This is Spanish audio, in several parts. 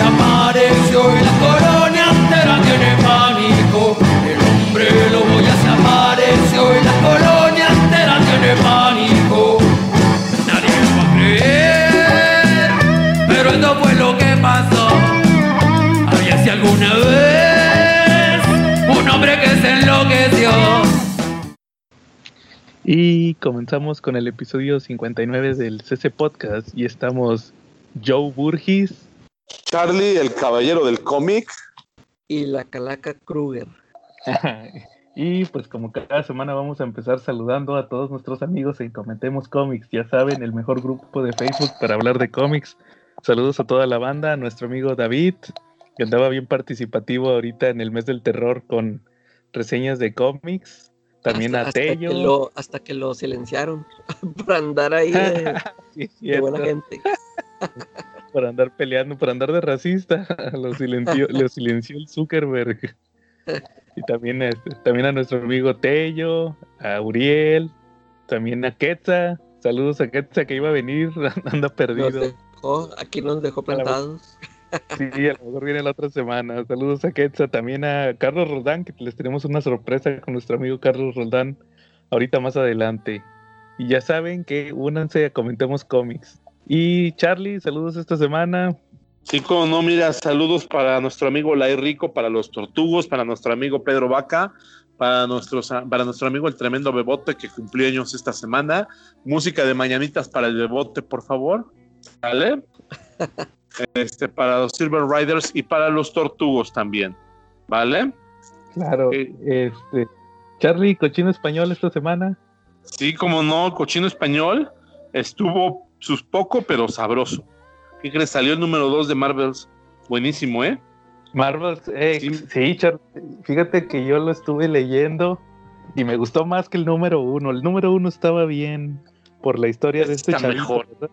se apareció y la colonia entera tiene pánico. El hombre lobo ya se apareció y la colonia entera tiene pánico. Nadie va a creer, pero esto fue lo que pasó. Había si alguna vez un hombre que se enloqueció. Y comenzamos con el episodio 59 del CC Podcast y estamos Joe Burgis, Charlie, el caballero del cómic. Y la calaca Kruger. y pues como cada semana vamos a empezar saludando a todos nuestros amigos en Comentemos Cómics, ya saben, el mejor grupo de Facebook para hablar de cómics. Saludos a toda la banda, a nuestro amigo David, que andaba bien participativo ahorita en el mes del terror con reseñas de cómics. También hasta, a Tello. Hasta que, lo, hasta que lo silenciaron por andar ahí de, Sí, de buena gente. Por andar peleando, por andar de racista. Lo silenció, lo silenció el Zuckerberg. Y también, este, también a nuestro amigo Tello, a Uriel, también a Quetza. Saludos a Quetza que iba a venir, anda Nos perdido. dejó, aquí nos dejó plantados. Sí, a lo mejor viene la otra semana. Saludos a Quetza, también a Carlos Roldán, que les tenemos una sorpresa con nuestro amigo Carlos Roldán ahorita más adelante. Y ya saben que únanse a Comentemos Cómics. Y Charlie, saludos esta semana. Sí, como no, mira, saludos para nuestro amigo Lai Rico, para los Tortugos, para nuestro amigo Pedro Vaca, para, nuestros, para nuestro amigo el tremendo Bebote que cumplió años esta semana. Música de mañanitas para el Bebote, por favor. ¿Vale? Este, para los Silver Riders y para los Tortugos también. ¿Vale? Claro, este Charlie, cochino español esta semana. Sí, como no, Cochino Español estuvo sus poco, pero sabroso. ¿Qué crees? Salió el número 2 de Marvels. Buenísimo, ¿eh? Marvel, eh, Sí. sí, Charlie, fíjate que yo lo estuve leyendo y me gustó más que el número uno. El número uno estaba bien por la historia de este Está chavito, mejor. ¿verdad?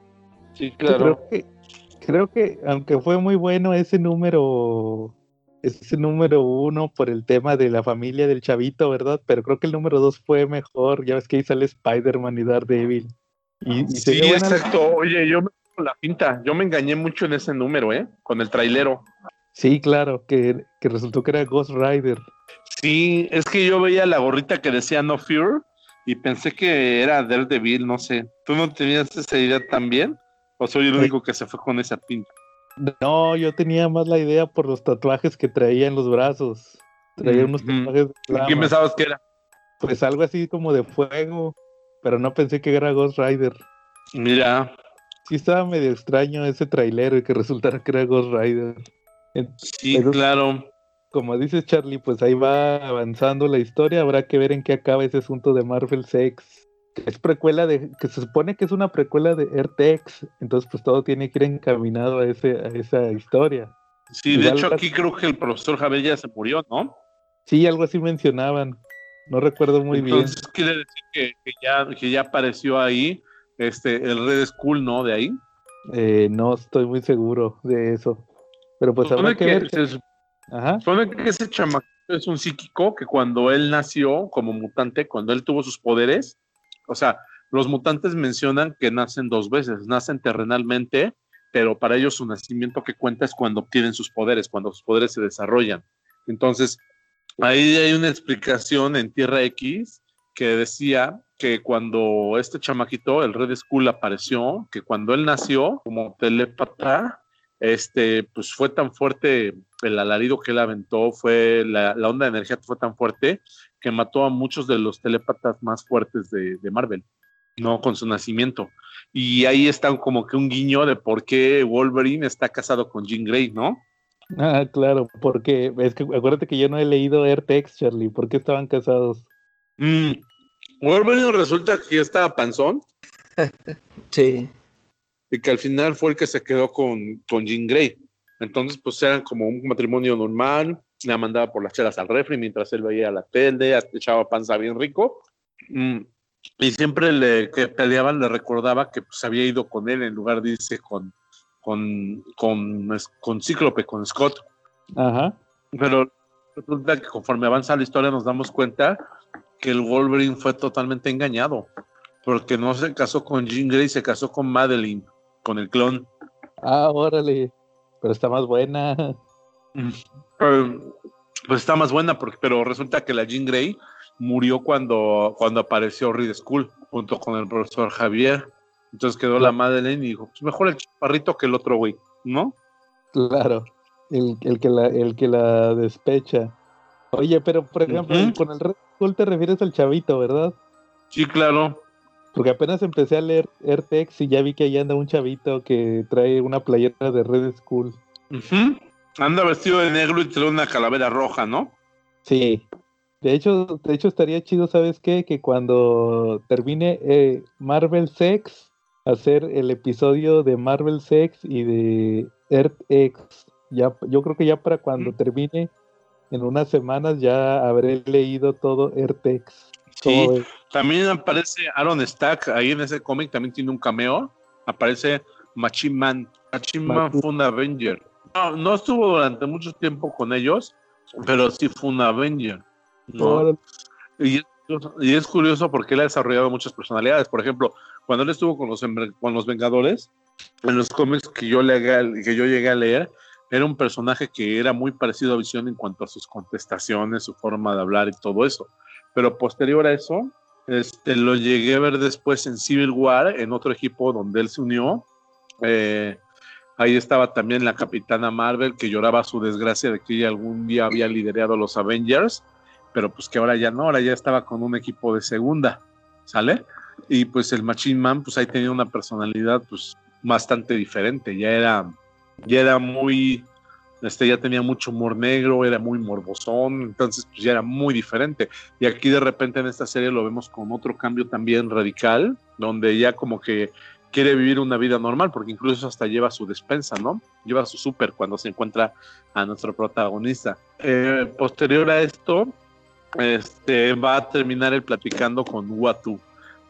Sí, Creo que, creo que aunque fue muy bueno ese número, ese número uno por el tema de la familia del chavito, ¿verdad? Pero creo que el número dos fue mejor. Ya ves que ahí sale Spider-Man y Daredevil. Y, y se Sí, buena- exacto. Oye, yo me la pinta. Yo me engañé mucho en ese número, ¿eh? Con el trailero. Sí, claro, que, que resultó que era Ghost Rider. Sí, es que yo veía la gorrita que decía No Fear y pensé que era Daredevil, no sé. ¿Tú no tenías esa idea también? ¿O soy el Sí. único que se fue con esa pinta? No, yo tenía más la idea por los tatuajes que traía en los brazos. Traía unos tatuajes de ¿Quién pensabas que era? Pues algo así como de fuego, pero no pensé que era Ghost Rider. Mira, Sí estaba medio extraño ese trailero y que resultara que era Ghost Rider. Sí, Pero- claro. Como dices Charlie, pues ahí va avanzando la historia, habrá que ver en qué acaba ese asunto de Marvel Sex. Es precuela de, que se supone que es una precuela de Earth-X, entonces pues todo tiene que ir encaminado a, ese, a esa historia. Sí, de hecho aquí creo que el profesor Javier ya se murió, ¿no? Sí, algo así mencionaban, no recuerdo muy Entonces quiere decir que, que ya, que ya apareció ahí este, el Red School, ¿no? De ahí. bien. Eh, no estoy muy seguro de eso. Pero pues habrá Supone que, que, ver. se Ajá. supone que ese chamaco es un psíquico que cuando él nació como mutante, cuando él tuvo sus poderes, o sea, los mutantes mencionan que nacen dos veces, nacen terrenalmente, pero para ellos su nacimiento que cuenta es cuando obtienen sus poderes, cuando sus poderes se desarrollan. Entonces, ahí hay una explicación en Tierra X que decía que cuando este chamaquito, el Red Skull, apareció, que cuando él nació como telépata, este, pues fue tan fuerte el alarido que él aventó, fue la, onda de energía fue tan fuerte que mató a muchos de los telépatas más fuertes de, de Marvel, ¿no? Con su nacimiento. Y ahí está como que un guiño de por qué Wolverine está casado con Jean Grey, ¿no? Ah, claro, porque es que acuérdate que yo no he leído Earth-X, Charlie, ¿por qué estaban casados? Mm, Wolverine resulta que ya estaba panzón Sí. y que al final fue el que se quedó con, con Jean Grey. Entonces, pues eran como un matrimonio normal, la mandaba por las chelas al refri mientras él veía la tele, echaba panza bien rico. Mm, y siempre le que peleaban le recordaba que pues, había ido con él en lugar de irse con, con, con, con Cíclope, con Scott. Ajá. Pero resulta que conforme avanza la historia nos damos cuenta que el Wolverine fue totalmente engañado, porque no se casó con Jean Grey, se casó con Madeline, con el clon. Ah, órale. pero está más buena. Pues está más buena, porque, pero resulta que la Jean Grey murió cuando, cuando apareció Reed School junto con el profesor Javier. Entonces quedó la Madeleine y dijo, pues mejor el chaparrito que el otro güey, ¿no? Claro, el, el, que, la, el que la despecha. Oye, pero por ejemplo, con el Red Skull te refieres al chavito, ¿verdad? Sí, claro. Porque apenas empecé a leer Airtex y ya vi que ahí anda un chavito que trae una playera de Red Skull. Ujú. Anda vestido de negro y trae una calavera roja, ¿no? Sí. De hecho, de hecho estaría chido, ¿sabes qué? Que cuando termine eh, Marvel Sex, hacer el episodio de Marvel Sex y de Earth X. Ya, yo creo que ya para cuando Mm. termine, en unas semanas ya habré leído todo Earth X. Sí. También aparece Aaron Stack ahí en ese cómic, también tiene un cameo. Aparece Machine Man. Machine Man fue un Avenger. No, no estuvo durante mucho tiempo con ellos, pero sí fue un Avenger. ¿no? Y, y es curioso porque él ha desarrollado muchas personalidades. Por ejemplo, cuando él estuvo con los, con los Vengadores, en los cómics que yo, legué- que yo llegué a leer, era un personaje que era muy parecido a Visión en cuanto a sus contestaciones, su forma de hablar y todo eso. Pero posterior a eso, este, lo llegué a ver después en Civil War, en otro equipo donde él se unió. Eh, ahí estaba también la Capitana Marvel, que lloraba su desgracia de que ella algún día había liderado los Avengers pero pues que ahora ya no, ahora ya estaba con un equipo de segunda, ¿sale? Y pues el Machine Man, pues ahí tenía una personalidad pues bastante diferente, ya era, ya era muy, este, ya tenía mucho humor negro, era muy morbosón, entonces pues ya era muy diferente. Y aquí de repente en esta serie lo vemos con otro cambio también radical, donde ya como que quiere vivir una vida normal, porque incluso hasta lleva su despensa, ¿no? Lleva su súper cuando se encuentra a nuestro protagonista. Eh, posterior a esto, este, va a terminar el platicando con Watu.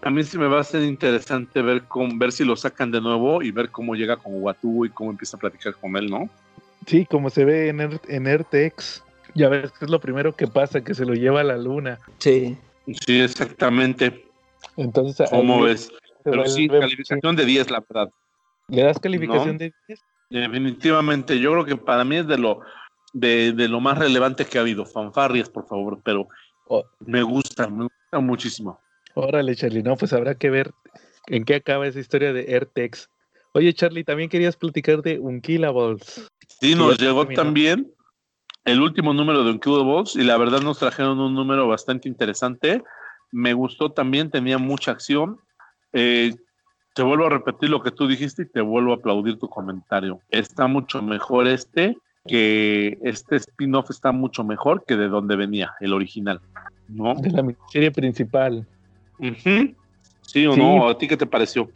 A mí sí me va a ser interesante ver, con, ver si lo sacan de nuevo y ver cómo llega con Watu y cómo empieza a platicar con él, ¿no? Sí, como se ve en, Earth- en Airtex. Ya ves que es lo primero que pasa, que se lo lleva a la luna. Sí. Sí, exactamente. Entonces, ¿Cómo ves? Pero sí, calificación de 10, la verdad. ¿Le das calificación No. de 10? Definitivamente, yo creo que para mí es de lo, de, de lo más relevante que ha habido. Fanfarrias, por favor, pero Oh. me gusta, me gusta muchísimo. Órale, Charlie, no, pues habrá que ver en qué acaba esa historia de Airtex. Oye, Charlie, también querías platicar de Unkillables. Sí, nos llegó terminó. también el último número de Unkillables y la verdad nos trajeron un número bastante interesante. Me gustó también, tenía mucha acción. Eh, te vuelvo a repetir lo que tú dijiste y te vuelvo a aplaudir tu comentario. Está mucho mejor este que este spin-off está mucho mejor que de donde venía, el original. ¿No? de la serie principal. ¿Sí o Sí. no? ¿A ti qué te pareció?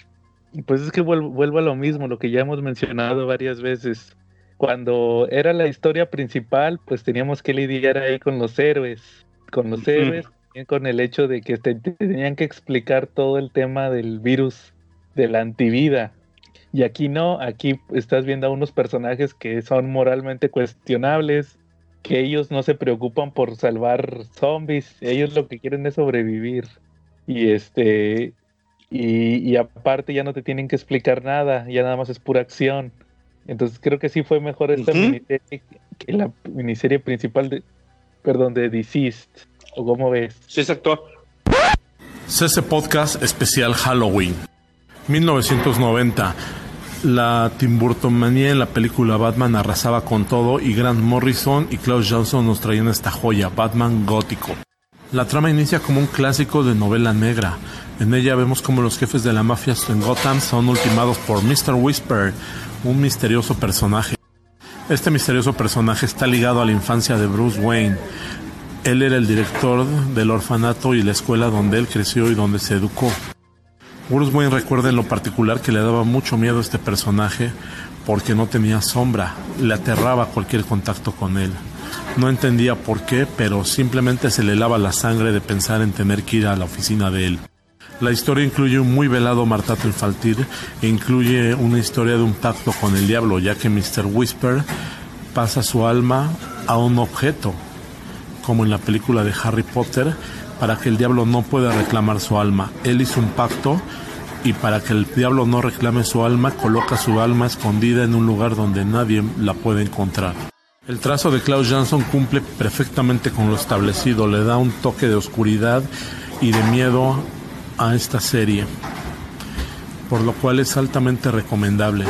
Pues es que vuelvo, vuelvo a lo mismo, lo que ya hemos mencionado varias veces. Cuando era la historia principal, pues teníamos que lidiar ahí con los héroes, con los Ujú. héroes, también con el hecho de que te, te tenían que explicar todo el tema del virus de la antivida. Y aquí no, aquí estás viendo a unos personajes que son moralmente cuestionables, que ellos no se preocupan por salvar zombies, ellos lo que quieren es sobrevivir. Y este, y, y aparte ya no te tienen que explicar nada, ya nada más es pura acción. Entonces creo que sí fue mejor esta miniserie que la miniserie principal de, perdón, de Deceased. ¿O cómo ves? Sí, exacto. CC Podcast especial Halloween. 1990. La Timburtomanía en la película Batman arrasaba con todo y Grant Morrison y Klaus Johnson nos traían esta joya, Batman gótico. La trama inicia como un clásico de novela negra. En ella vemos como los jefes de la mafia en Gotham son ultimados por Mr. Whisper, un misterioso personaje. Este misterioso personaje está ligado a la infancia de Bruce Wayne. Él era el director del orfanato y la escuela donde él creció y donde se educó. Bruce Wayne recuerda en lo particular que le daba mucho miedo a este personaje porque no tenía sombra, le aterraba cualquier contacto con él. No entendía por qué, pero simplemente se le lava la sangre de pensar en tener que ir a la oficina de él. La historia incluye un muy velado martato infantil e incluye una historia de un pacto con el diablo, ya que Mr. Whisper pasa su alma a un objeto, como en la película de Harry Potter, para que el diablo no pueda reclamar su alma. Él hizo un pacto y para que el diablo no reclame su alma, coloca su alma escondida en un lugar donde nadie la puede encontrar. El trazo de Klaus Jansson cumple perfectamente con lo establecido, le da un toque de oscuridad y de miedo a esta serie, por lo cual es altamente recomendable.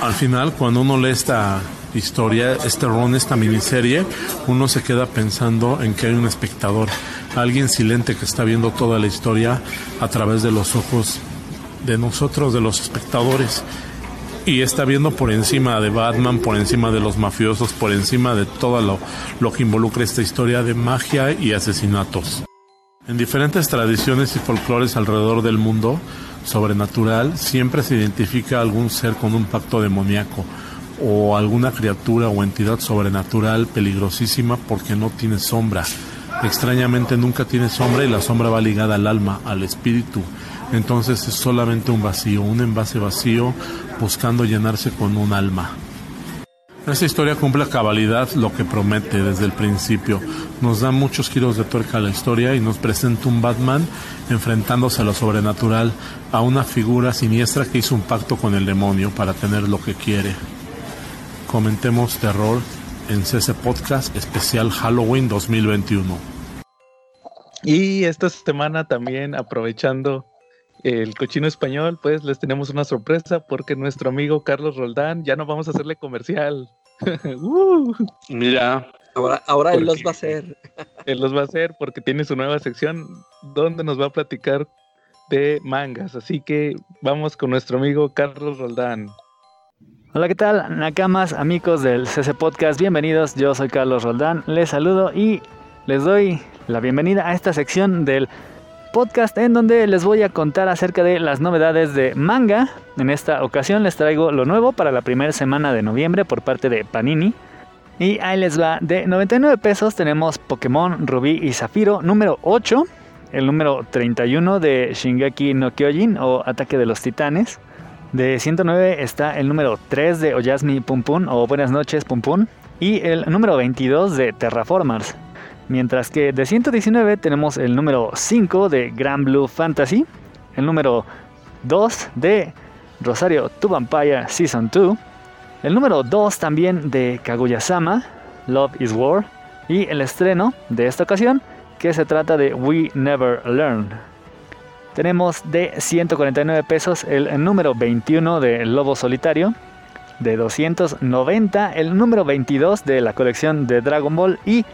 Al final, cuando uno lee esta historia, este ron, esta miniserie, uno se queda pensando en que hay un espectador, alguien silente que está viendo toda la historia a través de los ojos de nosotros, de los espectadores. Y está viendo por encima de Batman, por encima de los mafiosos, por encima de todo lo, lo que involucra esta historia de magia y asesinatos. En diferentes tradiciones y folclores alrededor del mundo sobrenatural siempre se identifica algún ser con un pacto demoníaco o alguna criatura o entidad sobrenatural peligrosísima porque no tiene sombra. Extrañamente nunca tiene sombra y la sombra va ligada al alma, al espíritu. Entonces es solamente un vacío, un envase vacío buscando llenarse con un alma. Esta historia cumple a cabalidad lo que promete desde el principio. Nos da muchos giros de tuerca a la historia y nos presenta un Batman enfrentándose a lo sobrenatural, a una figura siniestra que hizo un pacto con el demonio para tener lo que quiere. Comentemos terror en CC Podcast especial Halloween 2021. Y esta semana también aprovechando el cochino español, pues les tenemos una sorpresa porque nuestro amigo Carlos Roldán ya no vamos a hacerle comercial. Uh. Mira, Ahora, ahora él ¿Por los va a hacer. Él los va a hacer porque tiene su nueva sección donde nos va a platicar de mangas. Así que vamos con nuestro amigo Carlos Roldán. Hola, ¿qué tal? Nakamas, amigos del CC Podcast, bienvenidos. Yo soy Carlos Roldán, les saludo y les doy la bienvenida a esta sección del podcast en donde les voy a contar acerca de las novedades de manga. En esta ocasión les traigo lo nuevo para la primera semana de noviembre por parte de Panini. Y ahí les va, de 99 pesos tenemos Pokémon Rubí y Zafiro número 8, el número 31 de Shingeki no Kyojin o Ataque de los Titanes. De 109 está el número 3 de Oyasmi Pum Pum o Buenas noches Pum Pum y el número 22 de Terraformers. Mientras que de 119 tenemos el número 5 de Grand Blue Fantasy, el número 2 de Rosario to Vampire Season 2, el número 2 también de Kaguya-sama, Love is War, y el estreno de esta ocasión que se trata de We Never Learn. Tenemos de 149 pesos el número 21 de Lobo Solitario, de 290 el número 22 de la colección de Dragon Ball y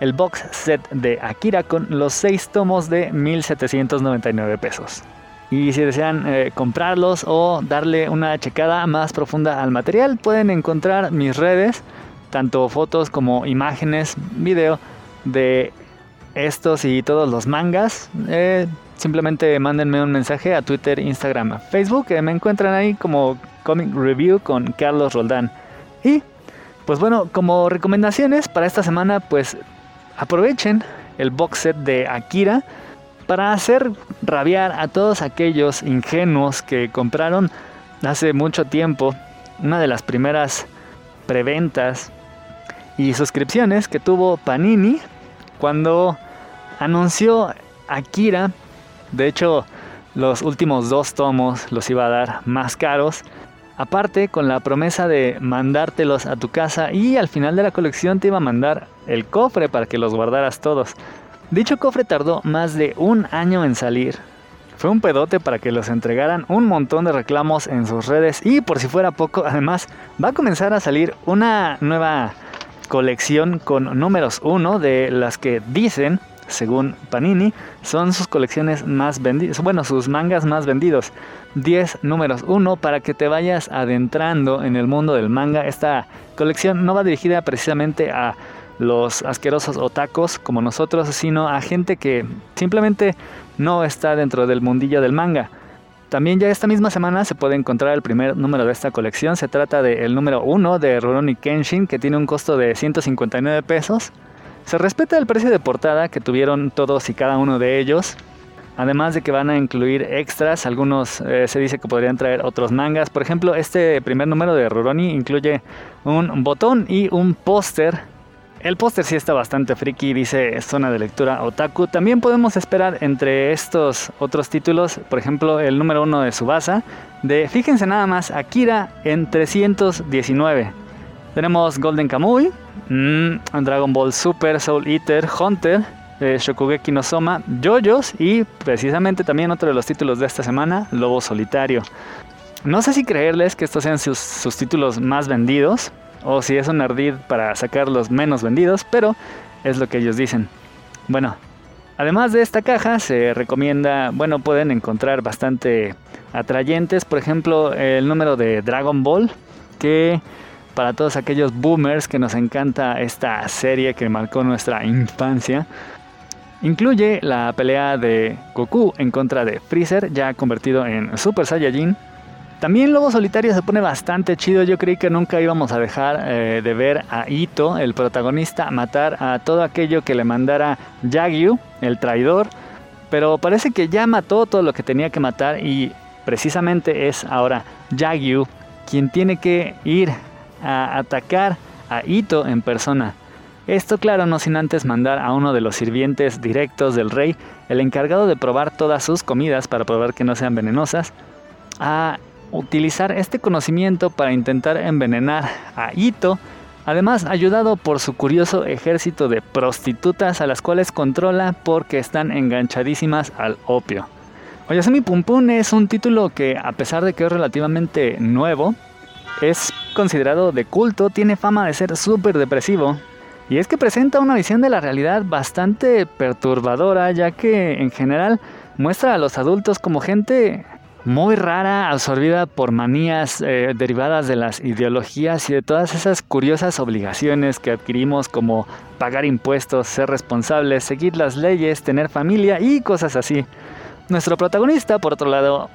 el box set de Akira con los 6 tomos de 1799 pesos. Y si desean eh, comprarlos o darle una checada más profunda al material, pueden encontrar mis redes, tanto fotos como imágenes, video de estos y todos los mangas. Eh, simplemente mándenme un mensaje a Twitter, Instagram, Facebook. eh, me encuentran ahí como Comic Review con Carlos Roldán. Y pues bueno, como recomendaciones para esta semana, pues aprovechen el box set de Akira para hacer rabiar a todos aquellos ingenuos que compraron hace mucho tiempo una de las primeras preventas y suscripciones que tuvo Panini cuando anunció Akira. De hecho, los últimos dos tomos los iba a dar más caros. Aparte, con la promesa de mandártelos a tu casa y al final de la colección te iba a mandar el cofre para que los guardaras todos. Dicho cofre tardó más de un año en salir. Fue un pedote para que los entregaran un montón de reclamos en sus redes y por si fuera poco, además va a comenzar a salir una nueva colección con números 1 de las que dicen, según Panini, son sus colecciones más vendidas, bueno, sus mangas más vendidos. 10 números 1 para que te vayas adentrando en el mundo del manga. Esta colección no va dirigida precisamente a los asquerosos otacos como nosotros, sino a gente que simplemente no está dentro del mundillo del manga. También ya esta misma semana se puede encontrar el primer número de esta colección. Se trata del número 1 de Rurouni Kenshin que tiene un costo de 159 pesos. Se respeta el precio de portada que tuvieron todos y cada uno de ellos. Además de que van a incluir extras, algunos eh, se dice que podrían traer otros mangas. Por ejemplo, este primer número de Rurouni incluye un botón y un póster El póster sí está bastante friki, dice zona de lectura otaku. También podemos esperar entre estos otros títulos, por ejemplo, el número uno de Subasa, de, fíjense nada más, Akira en 319. Tenemos Golden Kamuy, mm, Dragon Ball Super, Soul Eater, Hunter, eh, Shokugeki no Soma, JoJo's y precisamente también otro de los títulos de esta semana, Lobo Solitario. No sé si creerles que estos sean sus, títulos más vendidos, o si es un ardid para sacar los menos vendidos, pero es lo que ellos dicen. Bueno, además de esta caja se recomienda, bueno, pueden encontrar bastante atrayentes, por ejemplo, el número de Dragon Ball, que para todos aquellos boomers que nos encanta esta serie que marcó nuestra infancia, incluye la pelea de Goku en contra de Freezer, ya convertido en Super Saiyajin, también Lobo Solitario se pone bastante chido. Yo creí que nunca íbamos a dejar eh, de ver a Ito, el protagonista, matar a todo aquello que le mandara Yagyu, el traidor. Pero parece que ya mató todo lo que tenía que matar y precisamente es ahora Yagyu quien tiene que ir a atacar a Ito en persona. Esto claro, no sin antes mandar a uno de los sirvientes directos del rey, el encargado de probar todas sus comidas para probar que no sean venenosas, a utilizar este conocimiento para intentar envenenar a Ito, además ayudado por su curioso ejército de prostitutas a las cuales controla porque están enganchadísimas al opio. Oyasumi Pum Pum es un título que a pesar de que es relativamente nuevo, es considerado de culto, tiene fama de ser súper depresivo, y es que presenta una visión de la realidad bastante perturbadora, ya que en general muestra a los adultos como gente muy rara, absorbida por manías eh, derivadas de las ideologías y de todas esas curiosas obligaciones que adquirimos como pagar impuestos, ser responsables, seguir las leyes, tener familia y cosas así. Nuestro protagonista, por otro lado,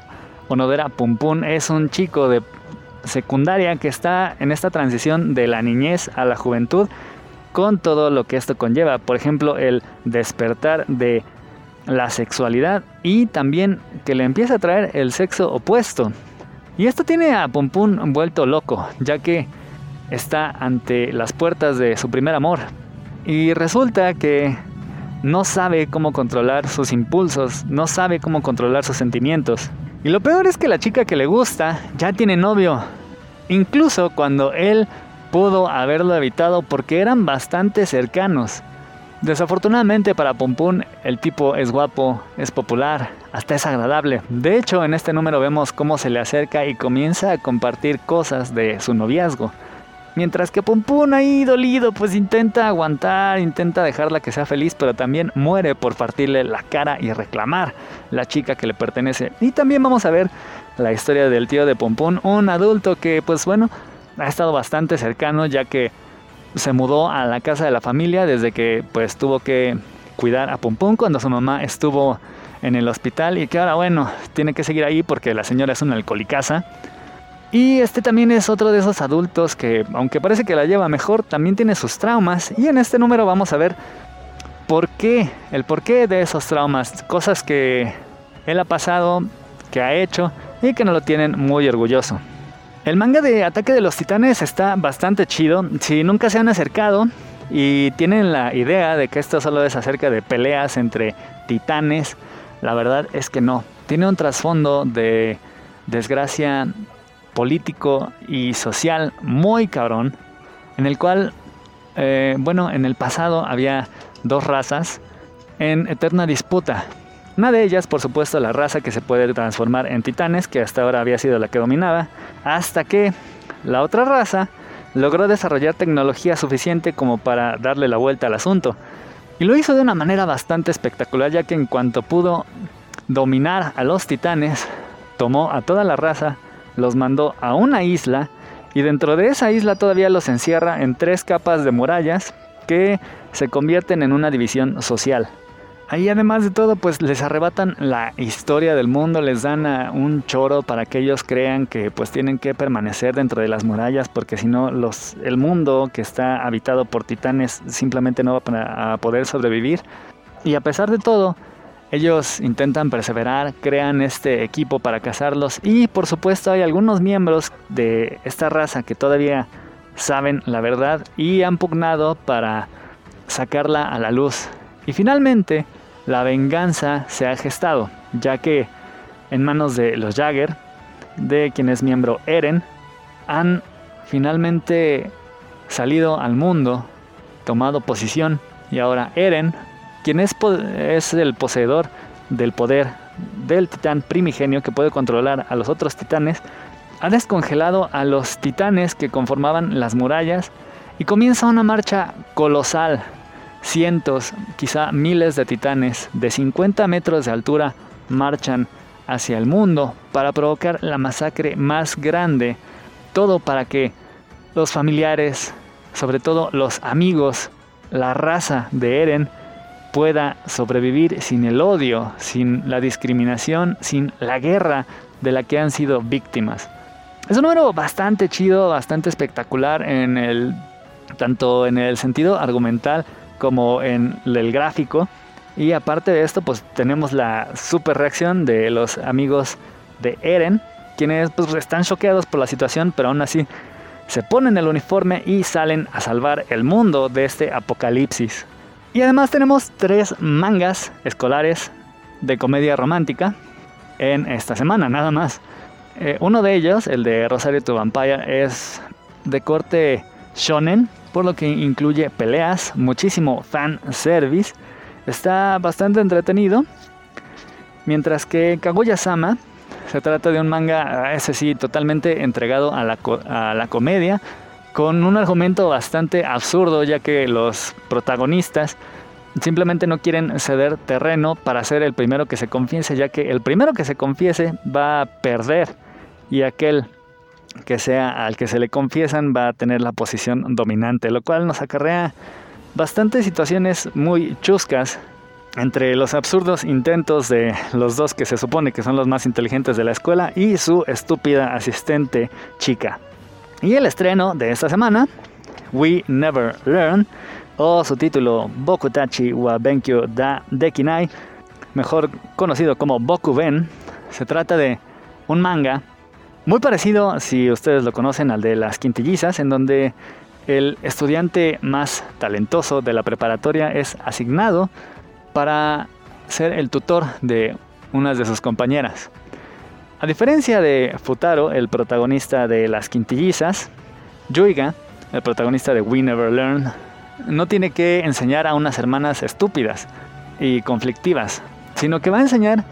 Onodera Pum Pum, es un chico de secundaria que está en esta transición de la niñez a la juventud con todo lo que esto conlleva. Por ejemplo, el despertar de la sexualidad y también que le empieza a traer el sexo opuesto. Y esto tiene a Pum vuelto loco, ya que está ante las puertas de su primer amor. Y resulta que no sabe cómo controlar sus impulsos, no sabe cómo controlar sus sentimientos. Y lo peor es que la chica que le gusta ya tiene novio. Incluso cuando él pudo haberlo evitado porque eran bastante cercanos. Desafortunadamente para Pum el tipo es guapo, es popular, hasta es agradable. De hecho, en este número vemos cómo se le acerca y comienza a compartir cosas de su noviazgo. Mientras que Pum ahí dolido pues intenta aguantar, intenta dejarla que sea feliz, pero también muere por partirle la cara y reclamar la chica que le pertenece. Y también vamos a ver la historia del tío de Pum un adulto que pues bueno, ha estado bastante cercano ya que se mudó a la casa de la familia desde que pues tuvo que cuidar a Pum cuando su mamá estuvo en el hospital y que ahora bueno, tiene que seguir ahí porque la señora es una alcohólica. Y este también es otro de esos adultos que, aunque parece que la lleva mejor, también tiene sus traumas. Y en este número vamos a ver por qué, el porqué de esos traumas, cosas que él ha pasado, que ha hecho y que no lo tienen muy orgulloso. El manga de Ataque de los Titanes está bastante chido. Si nunca se han acercado y tienen la idea de que esto solo es acerca de peleas entre titanes, la verdad es que no. Tiene un trasfondo de desgracia político y social muy cabrón, en el cual, eh, bueno, en el pasado había dos razas en eterna disputa. Una de ellas, por supuesto, la raza que se puede transformar en titanes, que hasta ahora había sido la que dominaba, hasta que la otra raza logró desarrollar tecnología suficiente como para darle la vuelta al asunto. Y lo hizo de una manera bastante espectacular, ya que en cuanto pudo dominar a los titanes, tomó a toda la raza, los mandó a una isla, y dentro de esa isla todavía los encierra en tres capas de murallas que se convierten en una división social. Ahí además de todo, pues les arrebatan la historia del mundo, les dan un choro para que ellos crean que pues tienen que permanecer dentro de las murallas porque si no el mundo que está habitado por titanes simplemente no va a poder sobrevivir. Y a pesar de todo, ellos intentan perseverar, crean este equipo para cazarlos y por supuesto hay algunos miembros de esta raza que todavía saben la verdad y han pugnado para sacarla a la luz. Y finalmente, la venganza se ha gestado, ya que en manos de los Jagger, de quien es miembro Eren, han finalmente salido al mundo, tomado posición y ahora Eren, quien es, es el poseedor del poder del titán primigenio que puede controlar a los otros titanes, ha descongelado a los titanes que conformaban las murallas y comienza una marcha colosal. Cientos, quizá miles de titanes de 50 metros de altura marchan hacia el mundo para provocar la masacre más grande. Todo para que los familiares, sobre todo los amigos, la raza de Eren, pueda sobrevivir sin el odio, sin la discriminación, sin la guerra de la que han sido víctimas. Es un número bastante chido, bastante espectacular en el tanto en el sentido argumental como en el gráfico. Y aparte de esto, pues tenemos la super reacción de los amigos de Eren, quienes pues, están choqueados por la situación, pero aún así se ponen el uniforme y salen a salvar el mundo de este apocalipsis. Y además tenemos tres mangas escolares de comedia romántica en esta semana, nada más. Eh, uno de ellos, el de Rosario to Vampire, es de corte shonen, por lo que incluye peleas, muchísimo fan service. Está bastante entretenido. Mientras que Kaguya-sama se trata de un manga, ese sí, totalmente entregado a la, a la comedia, con un argumento bastante absurdo, ya que los protagonistas simplemente no quieren ceder terreno para ser el primero que se confiese, ya que el primero que se confiese va a perder y aquel que sea al que se le confiesan va a tener la posición dominante, lo cual nos acarrea bastantes situaciones muy chuscas entre los absurdos intentos de los dos que se supone que son los más inteligentes de la escuela y su estúpida asistente chica. Y el estreno de esta semana, We Never Learn, o su título Bokutachi wa Benkyo da Dekinai, mejor conocido como Bokuben, se trata de un manga muy parecido, si ustedes lo conocen, al de las quintillizas, en donde el estudiante más talentoso de la preparatoria es asignado para ser el tutor de una de sus compañeras. A diferencia de Futaro, el protagonista de Las Quintillizas, Yuiga, el protagonista de We Never Learn, no tiene que enseñar a unas hermanas estúpidas y conflictivas, sino que va a enseñar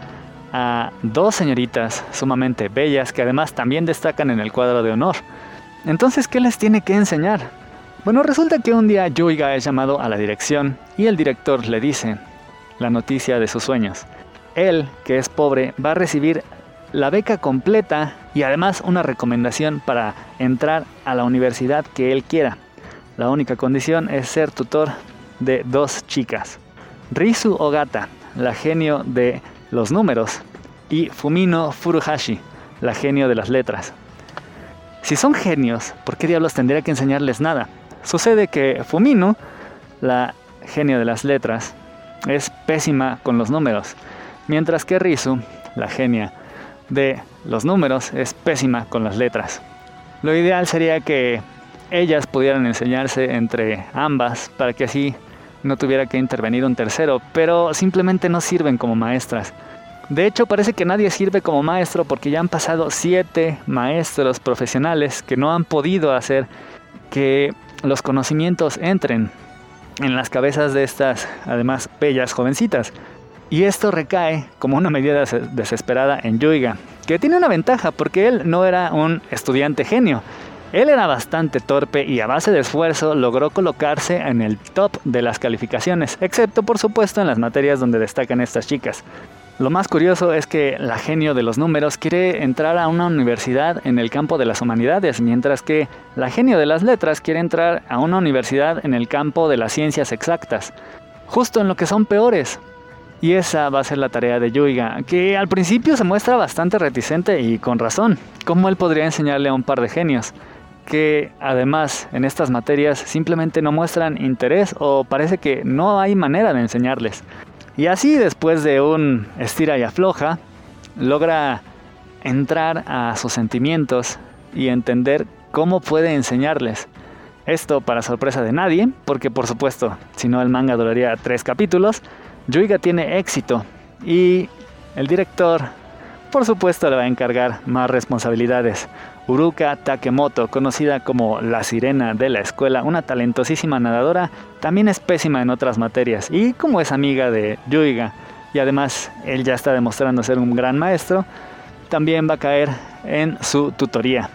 dos señoritas sumamente bellas que además también destacan en el cuadro de honor. Entonces, ¿qué les tiene que enseñar? Bueno, resulta que un día Yuiga es llamado a la dirección y el director le dice la noticia de sus sueños. Él, que es pobre, va a recibir la beca completa y además una recomendación para entrar a la universidad que él quiera. La única condición es ser tutor de dos chicas. Rizu Ogata, la genio de los números, y Fumino Furuhashi, la genio de las letras. Si son genios, ¿por qué diablos tendría que enseñarles nada? Sucede que Fumino, la genio de las letras, es pésima con los números, mientras que Rizu, la genia de los números, es pésima con las letras. Lo ideal sería que ellas pudieran enseñarse entre ambas para que así no tuviera que intervenir un tercero, pero simplemente no sirven como maestras. De hecho, parece que nadie sirve como maestro porque ya han pasado siete maestros profesionales que no han podido hacer que los conocimientos entren en las cabezas de estas, además, bellas jovencitas. Y esto recae como una medida desesperada en Yuiga, que tiene una ventaja porque él no era un estudiante genio. Él era bastante torpe y a base de esfuerzo logró colocarse en el top de las calificaciones, excepto por supuesto en las materias donde destacan estas chicas. Lo más curioso es que la genio de los números quiere entrar a una universidad en el campo de las humanidades, mientras que la genio de las letras quiere entrar a una universidad en el campo de las ciencias exactas, justo en lo que son peores. Y esa va a ser la tarea de Yuiga, que al principio se muestra bastante reticente y con razón. ¿Cómo él podría enseñarle a un par de genios? Que además en estas materias simplemente no muestran interés o parece que no hay manera de enseñarles. Y así después de un estira y afloja, logra entrar a sus sentimientos y entender cómo puede enseñarles. Esto para sorpresa de nadie, porque por supuesto, si no el manga duraría tres capítulos, Yuiga tiene éxito y el director, por supuesto, le va a encargar más responsabilidades. Uruka Takemoto, conocida como la sirena de la escuela, una talentosísima nadadora, también es pésima en otras materias y como es amiga de Yuiga y además él ya está demostrando ser un gran maestro, también va a caer en su tutoría.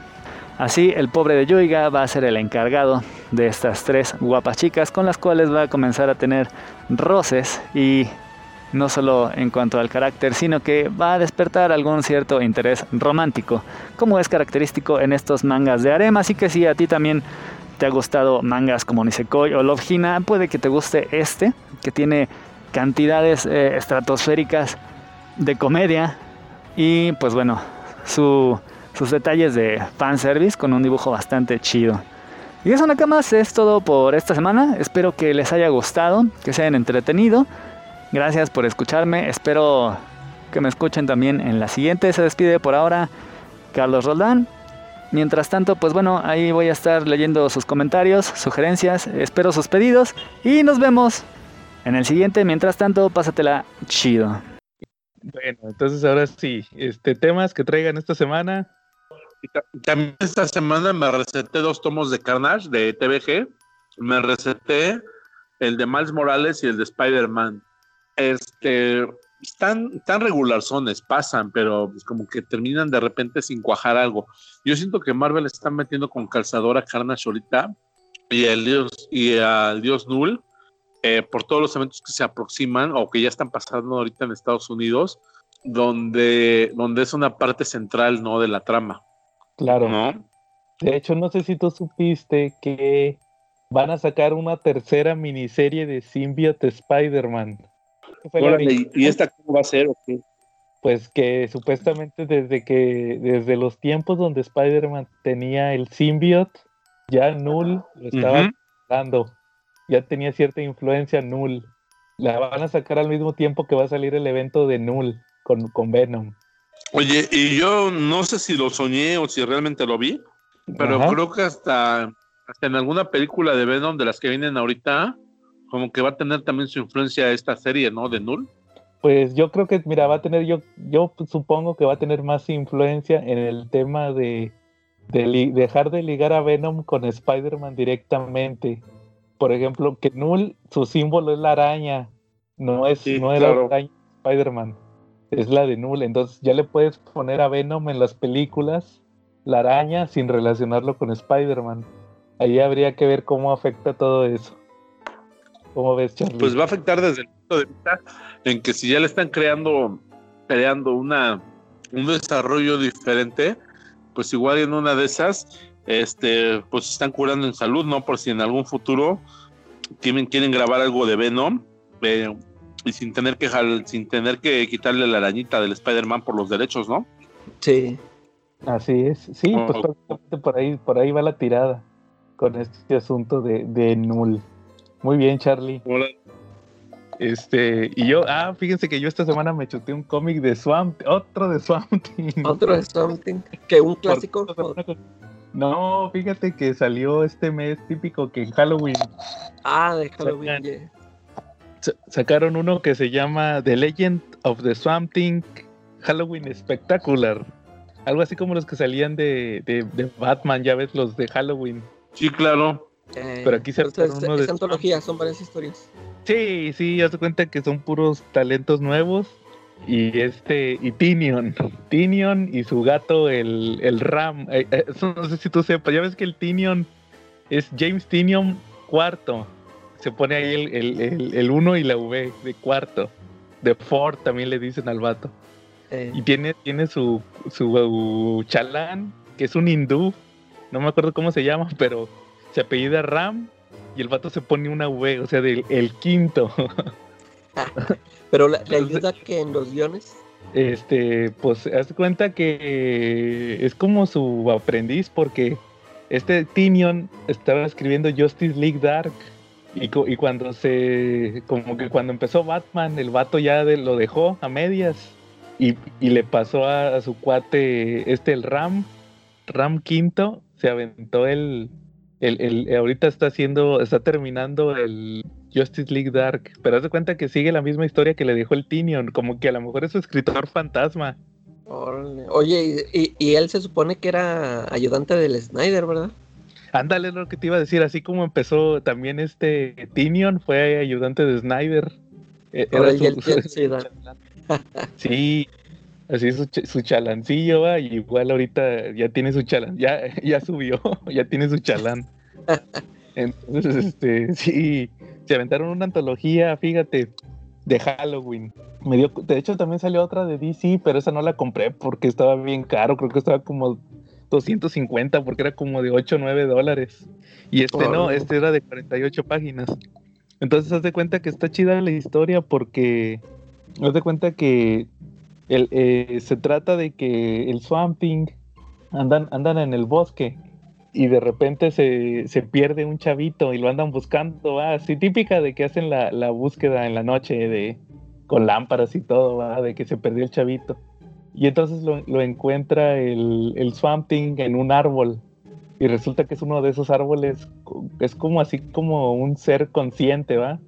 Así el pobre de Yuiga va a ser el encargado de estas tres guapas chicas con las cuales va a comenzar a tener roces y no solo en cuanto al carácter, sino que va a despertar algún cierto interés romántico, como es característico en estos mangas de harem, así que si a ti también te ha gustado mangas como Nisekoi o Love Hina, puede que te guste este, que tiene cantidades eh, estratosféricas de comedia y pues bueno, sus detalles de fanservice con un dibujo bastante chido. Y eso nada más es todo por esta semana. Espero que les haya gustado, que se hayan entretenido. Gracias por escucharme. Espero que me escuchen también en la siguiente. Se despide por ahora Carlos Roldán. Mientras tanto, pues bueno, ahí voy a estar leyendo sus comentarios, sugerencias, espero sus pedidos y nos vemos en el siguiente. Mientras tanto, pásatela chido. Bueno, entonces ahora sí, este temas que traigan esta semana. También esta semana me receté dos tomos de Carnage de TVG. Me receté el de Miles Morales y el de Spider-Man este, están tan regularzones, pasan, pero pues como que terminan de repente sin cuajar algo. Yo siento que Marvel está metiendo con calzadora Carnage ahorita y el dios y al dios Null eh, por todos los eventos que se aproximan o que ya están pasando ahorita en Estados Unidos, donde, donde es una parte central ¿no? de la trama. Claro. ¿no? De hecho, no sé si tú supiste que van a sacar una tercera miniserie de Symbiote Spider-Man. ¿Y esta cómo va a ser? Pues que supuestamente desde que, desde los tiempos donde Spider-Man tenía el symbiote, ya Null lo estaba dando. Ya tenía cierta influencia Null. La van a sacar al mismo tiempo que va a salir el evento de Null con, con Venom. Oye, y yo no sé si lo soñé o si realmente lo vi, pero creo que hasta, hasta en alguna película de Venom de las que vienen ahorita, como que va a tener también su influencia esta serie, ¿no? De Null. Pues yo creo que, mira, va a tener, yo, yo supongo que va a tener más influencia en el tema de, dejar de ligar a Venom con Spider-Man directamente. Por ejemplo, que Null, su símbolo es la araña, no es, no la araña Spider-Man, es la de Null. Entonces ya le puedes poner a Venom en las películas la araña sin relacionarlo con Spider-Man. Ahí habría que ver cómo afecta todo eso. ¿Cómo ves, Charlie? Pues va a afectar desde el punto de vista en que si ya le están creando, creando una, un desarrollo diferente, pues igual en una de esas, este, pues están curando en salud, ¿no? Por si en algún futuro quieren, quieren grabar algo de Venom eh, y sin tener que sin tener que quitarle la arañita del Spider-Man por los derechos, ¿no? Sí. Así es. Sí, pues oh. por ahí, por ahí va la tirada con este asunto de, de Null. Muy bien, Charlie. Hola. Este, y yo, ah, fíjense que yo esta semana me chuté un cómic de Swamp, otro de Swamp Otro de Swamp que un clásico. No, fíjate que salió este mes típico que en Halloween. Ah, de Halloween, Sacaron uno que se llama The Legend of the Swamp Thing Halloween Spectacular. Algo así como los que salían de, de, de Batman, ya ves, los de Halloween. Sí, claro. Eh, Pero aquí se uno de... Es antología, son varias historias. Sí, sí, ya se cuenta que son puros talentos nuevos. Y este, y Tinion, Tinion y su gato, el, el Ram. Eh, eh, no sé si tú sepas, ya ves que el Tinion es James Tinion cuarto. Se pone ahí el, el, el, 1 y la V de cuarto. De Ford también le dicen al vato. Y tiene, tiene su, su chalán, que es un hindú. No me acuerdo cómo se llama, pero se apellida Ram y el vato se pone una V, o sea, del el quinto. Pero le, ayuda que en los guiones. Este, pues haz cuenta que es como su aprendiz porque este Tinion estaba escribiendo Justice League Dark y, y, cuando se, como que cuando empezó Batman, el vato ya lo dejó a medias y, y le pasó a, a, su cuate, este el Ram, Ram Quinto, se aventó el, el, el- ahorita está haciendo, está terminando el Justice League Dark, pero haz de cuenta que sigue la misma historia que le dejó el Tinion, como que a lo mejor es su escritor fantasma. Oye, y, y- él se supone que era ayudante del Snyder, ¿verdad? Ándale, es lo que te iba a decir, así como empezó también este Tinion, fue ayudante de Snyder. Eh, era su- su-. Sí, así su, su chalancillo, va, y igual ahorita ya tiene su chalán, ya, ya subió, ya tiene su chalán. Entonces, este, sí, se aventaron una antología, fíjate, de Halloween. Me dio, de hecho, también salió otra de DC, pero esa no la compré porque estaba bien caro, creo que estaba como 250 porque era como de 8 o 9 dólares. Y este no, este era de 48 páginas. Entonces, haz de cuenta que está chida la historia porque haz de cuenta que eh, se trata de que el Swamp Thing andan, andan en el bosque y de repente se, se pierde un chavito y lo andan buscando, así típica de que hacen la, la búsqueda en la noche de con lámparas y todo, de que se perdió el chavito. Y entonces lo, lo encuentra el, el Swamp Thing en un árbol. Y resulta que es uno de esos árboles, es como así como un ser consciente, ¿va?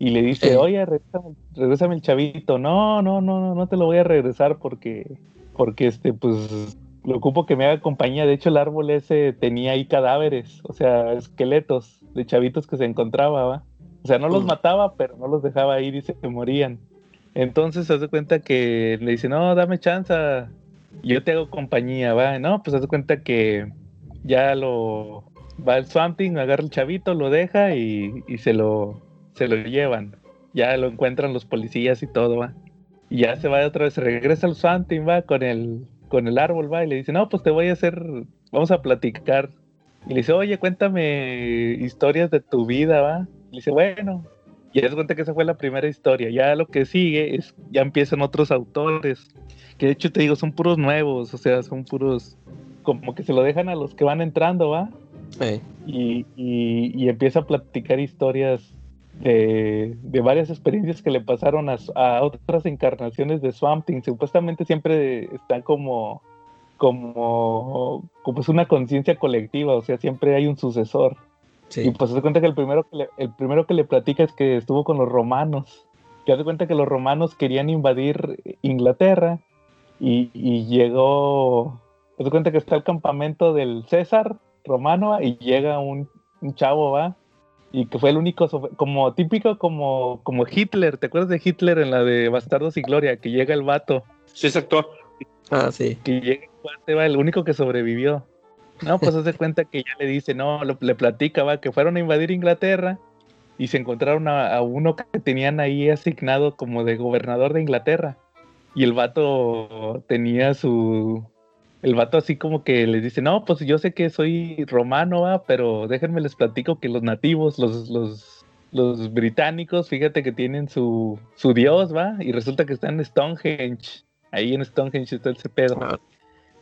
Y le dice, Eh. oye, regrésame, regrésame el chavito. No, no, no, no, no te lo voy a regresar porque, porque este, pues, lo ocupo que me haga compañía. De hecho, el árbol ese tenía ahí cadáveres, o sea, esqueletos de chavitos que se encontraba, ¿va? O sea, no los Mm. mataba, pero no los dejaba ahí, dice que morían. Entonces, se hace cuenta que le dice, no, dame chance, yo te hago compañía, va. No, pues haz de cuenta que ya lo va el Swamp Thing, agarra el chavito, lo deja y, y se lo se lo llevan. Ya lo encuentran los policías y todo, va. Y ya se va otra vez, regresa al Swamp Thing, va con el con el árbol, va, y le dice, "No, pues te voy a hacer vamos a platicar." Y le dice, "Oye, cuéntame historias de tu vida, va." Y le dice, "Bueno." Y de cuenta que esa fue la primera historia. Ya lo que sigue es ya empiezan otros autores que de hecho te digo, son puros nuevos, o sea, son puros, como que se lo dejan a los que van entrando, ¿va? Y, y- y empieza a platicar historias de, de varias experiencias que le pasaron a, a otras encarnaciones de Swamp Thing. Supuestamente siempre están como, como, como es una conciencia colectiva, o sea, siempre hay un sucesor. Y pues se cuenta que el primero que, le, el primero que le platica es que estuvo con los romanos. Que hace cuenta que los romanos querían invadir Inglaterra y, y llegó. Se cuenta que está el campamento del César romano y llega un, un chavo, ¿va? Y que fue el único, como típico como, como Hitler. ¿Te acuerdas de Hitler en la de Bastardos y Gloria? Que llega el vato Sí, exacto. Ah, sí. que llega el va, el único que sobrevivió. No, pues hace cuenta que ya le dice, no, lo- le platica, va, que fueron a invadir Inglaterra y se encontraron a, a uno que tenían ahí asignado como de gobernador de Inglaterra. Y el vato tenía su... El vato así como que les dice, no, pues yo sé que soy romano, va, pero déjenme les platico que los nativos, los, los, los británicos, fíjate que tienen su, su dios, va, y resulta que están en Stonehenge. Ahí en Stonehenge está ese pedo. Ah,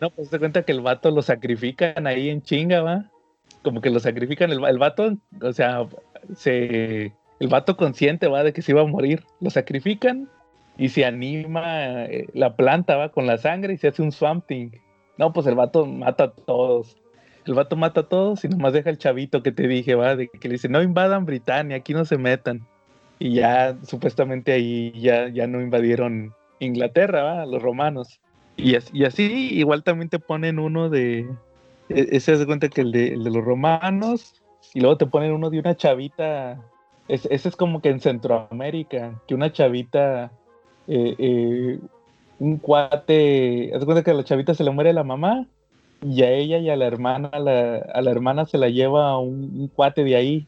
No, pues se cuenta que el vato lo sacrifican ahí en chinga, va. Como que lo sacrifican el, el vato, o sea, se el vato consciente va de que se iba a morir. Lo sacrifican y se anima eh, la planta, va, con la sangre y se hace un swamp thing. No, pues el vato mata a todos. El vato mata a todos y nomás deja el chavito que te dije, va, de que le dice, no invadan Britania, aquí no se metan. Y ya supuestamente ahí ya, ya no invadieron Inglaterra, va, los romanos. Y así, igual también te ponen uno de... e- Ese se cuenta que el de, los romanos, y luego te ponen uno de una chavita, es- ese es como que en Centroamérica, que una chavita, eh, eh, un cuate, haz cuenta que a la chavita se le muere la mamá, y a ella y a la hermana, la- a la hermana se la lleva un, un cuate de ahí,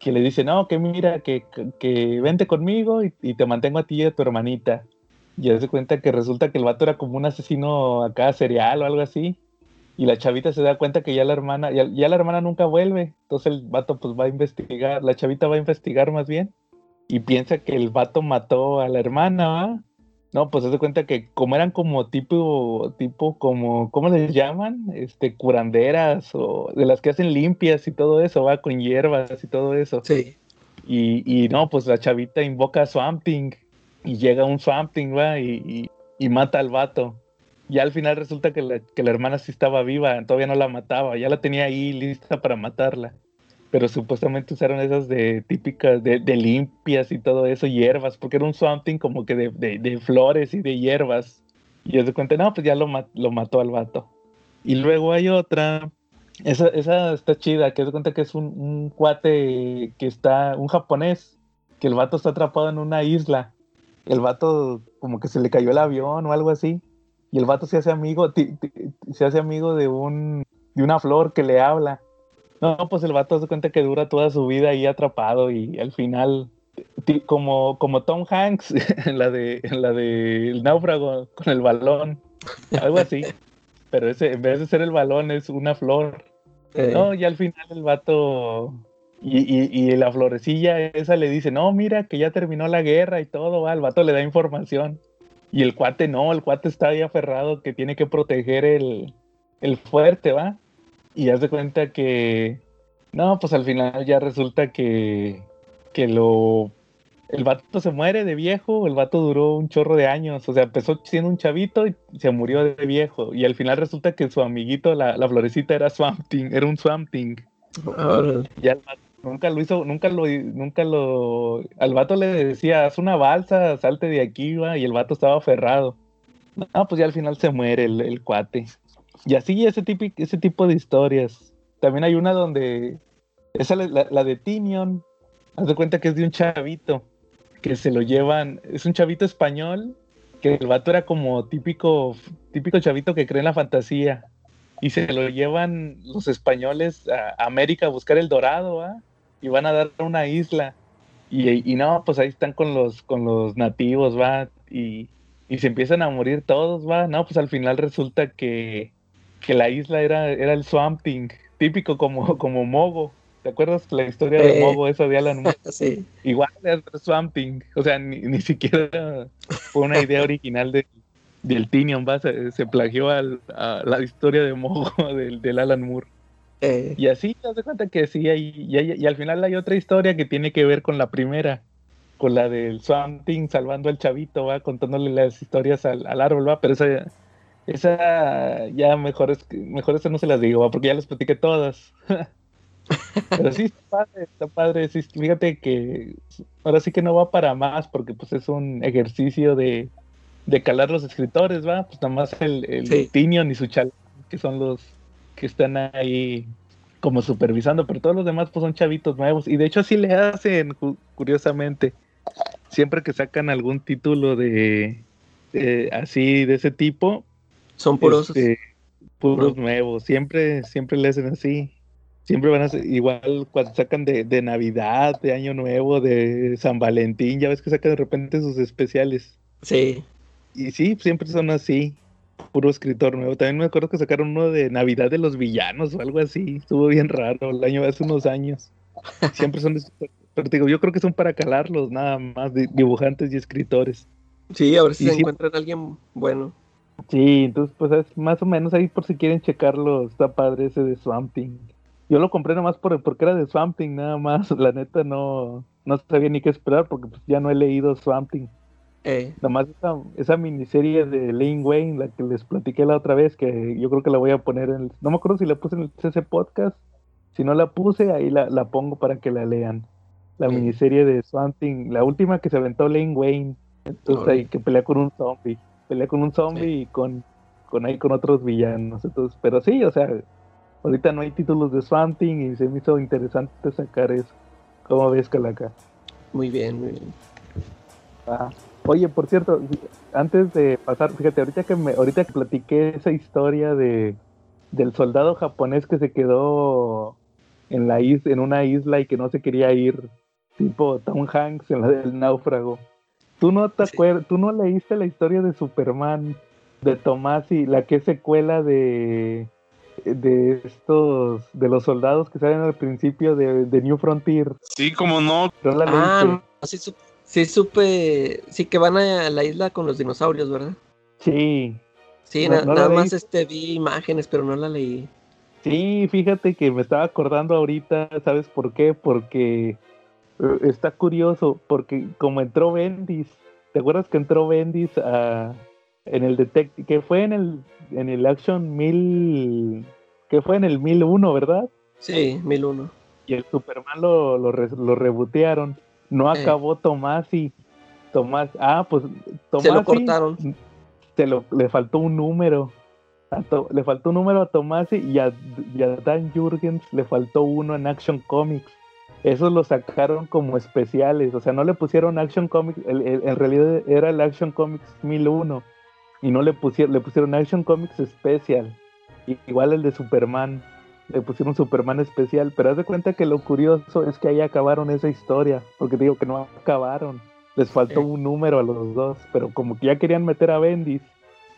que le dice, no, que mira, que, que- vente conmigo y, te mantengo a ti y a tu hermanita. Y haz de cuenta que resulta que el vato era como un asesino acá serial o algo así. Y la chavita se da cuenta que ya la hermana, ya, ya la hermana nunca vuelve. Entonces el vato pues va a investigar, la chavita va a investigar más bien. Y piensa que el vato mató a la hermana, ¿va? No, pues se da cuenta que como eran como tipo, tipo como, ¿cómo les llaman? Este, curanderas o de las que hacen limpias y todo eso, va, con hierbas y todo eso. Sí. Y, y no, pues la chavita invoca a Swamp Thing y llega un Swamp Thing, va, y, y- y mata al vato. Y al final resulta que la, que la hermana sí estaba viva, todavía no la mataba, ya la tenía ahí lista para matarla. Pero supuestamente usaron esas de típicas, de, de limpias y todo eso, hierbas, porque era un Swamp Thing como que de, de- de flores y de hierbas. Y yo se cuenta, no, pues ya lo, ma- lo mató al vato. Y luego hay otra, esa, esa está chida, que se cuenta que es un, un cuate que está, un japonés, que el vato está atrapado en una isla. El vato como que se le cayó el avión o algo así. Y el vato se hace amigo, se hace amigo de un, de una flor que le habla. No, pues el vato se cuenta que dura toda su vida ahí atrapado y al final, como, como Tom Hanks en la de en la de El náufrago con el balón, algo así. Pero ese, en vez de ser el balón, es una flor. Eh, No, y al final el vato y, y, y la florecilla esa le dice, no, mira que ya terminó la guerra y todo, va, el vato le da información. Y el cuate no, el cuate está ahí aferrado que tiene que proteger el, el fuerte, va. Y hace cuenta que, no, pues al final ya resulta que, que lo, el vato se muere de viejo, el vato duró un chorro de años, o sea, empezó siendo un chavito y se murió de viejo. Y al final resulta que su amiguito, la, la florecita, era Swamp Thing, era un Swamp Thing. órale. Ya el vato nunca lo hizo, nunca lo, nunca lo, al vato le decía, haz una balsa, salte de aquí, va, y el vato estaba aferrado. No, pues ya al final se muere el, el cuate. Y así ese tipo, ese tipo de historias. También hay una donde, esa la, la- de Tinion, haz de cuenta que es de un chavito, que se lo llevan, es un chavito español, que el vato era como típico, típico chavito que cree en la fantasía. Y se lo llevan los españoles a América a buscar el dorado, ¿va? Y van a dar una isla. Y, y no, pues ahí están con los, con los nativos, va. Y, y se empiezan a morir todos, va. No, pues al final resulta que, que la isla era, era el Swamp Thing, típico como, como Mogo. ¿Te acuerdas la historia de Eh. Mogo, esa de Alan Moore? Sí. Igual es Swamp Thing. O sea, ni, ni siquiera fue una idea original de, del Tinion, va. Se, se plagió al- a la historia de Mogo del, del Alan Moore. Eh, Y así te das cuenta que sí, hay, y, hay- y al final hay otra historia que tiene que ver con la primera, con la del Swamp Thing salvando al chavito, va, contándole las historias al, al árbol, va, pero esa, esa ya mejor es mejor esa no se las digo, porque ya las platiqué todas. pero sí está padre, está padre, sí, fíjate que ahora sí que no va para más, porque pues es un ejercicio de, de calar los escritores, va, pues nada más el, el Sí. Tinion y su chal, que son los que están ahí como supervisando, pero todos los demás pues son chavitos nuevos y de hecho así le hacen cu- curiosamente. Siempre que sacan algún título de eh, así de ese tipo, son puros. este, puros nuevos, siempre siempre le hacen así. Siempre van a ser igual cuando sacan de, de Navidad, de Año Nuevo, de San Valentín, ya ves que sacan de repente sus especiales. Sí. Y sí, siempre son así. Puro escritor nuevo. También me acuerdo que sacaron uno de Navidad de los villanos o algo así. Estuvo bien raro el año hace unos años. Siempre son. Pero digo, yo creo que son para calarlos, nada más, de dibujantes y escritores. Sí, a ver si Y se sí- encuentran alguien bueno. Sí, entonces, pues es más o menos ahí por si quieren checarlo. Está padre ese de Swamp Thing. Yo lo compré nomás por, porque era de Swamp Thing, nada más. La neta no, no sabía ni qué esperar porque pues, ya no he leído Swamp Thing. Eh, Nomás esa, esa miniserie de Lane Wayne, la que les platiqué la otra vez, que yo creo que la voy a poner en el... No me acuerdo si la puse en el CC Podcast. Si no la puse, ahí la, la pongo para que la lean. La miniserie de Swamp Thing, la última que se aventó Lane Wayne. Entonces ahí que pelea con un zombie. Pelea con un zombie Sí. y con, con ahí con otros villanos. Entonces, pero sí, o sea, ahorita no hay títulos de Swamp Thing y se me hizo interesante sacar eso. ¿Cómo ves, Calaca? muy bien, muy bien. Ah, Oye, por cierto, antes de pasar, fíjate, ahorita que me, ahorita que platiqué esa historia de del soldado japonés que se quedó en la is, en una isla y que no se quería ir, tipo Tom Hanks en la del náufrago. ¿Tú no te Sí. acuer- tú no leíste la historia de Superman de Tomasi, la que es secuela de de estos de los soldados que salen al principio de, de New Frontier? Sí, como no. ¿No la Ah, leíste? no, sí, supe, sí supe, sí que van a la isla con los dinosaurios, ¿verdad? Sí, Sí, No- na- no la nada más este vi imágenes, pero no la leí. Sí, fíjate que me estaba acordando ahorita, ¿sabes por qué? Porque está curioso, porque como entró Bendis, ¿te acuerdas que entró Bendis a, en el Detective, que fue en el, en el Action 1000, que fue en el 1001, ¿verdad? Sí, 1001. y el Superman lo, lo, re- lo rebotearon. No Eh. acabó Tomasi. Tomás, ah, pues Tomasi Se lo cortaron. se lo- le faltó un número. A To- le faltó un número a Tomasi y a, y a Dan Jurgens le faltó uno en Action Comics. Esos lo sacaron como especiales, o sea, no le pusieron Action Comics, el- el- en realidad era el Action Comics 1001 y no le pusieron, le pusieron Action Comics Special, igual el de Superman, le pusieron Superman especial, pero haz de cuenta que lo curioso es que ahí acabaron esa historia, porque digo que no acabaron, les faltó Eh. un número a los dos, pero como que ya querían meter a Bendis,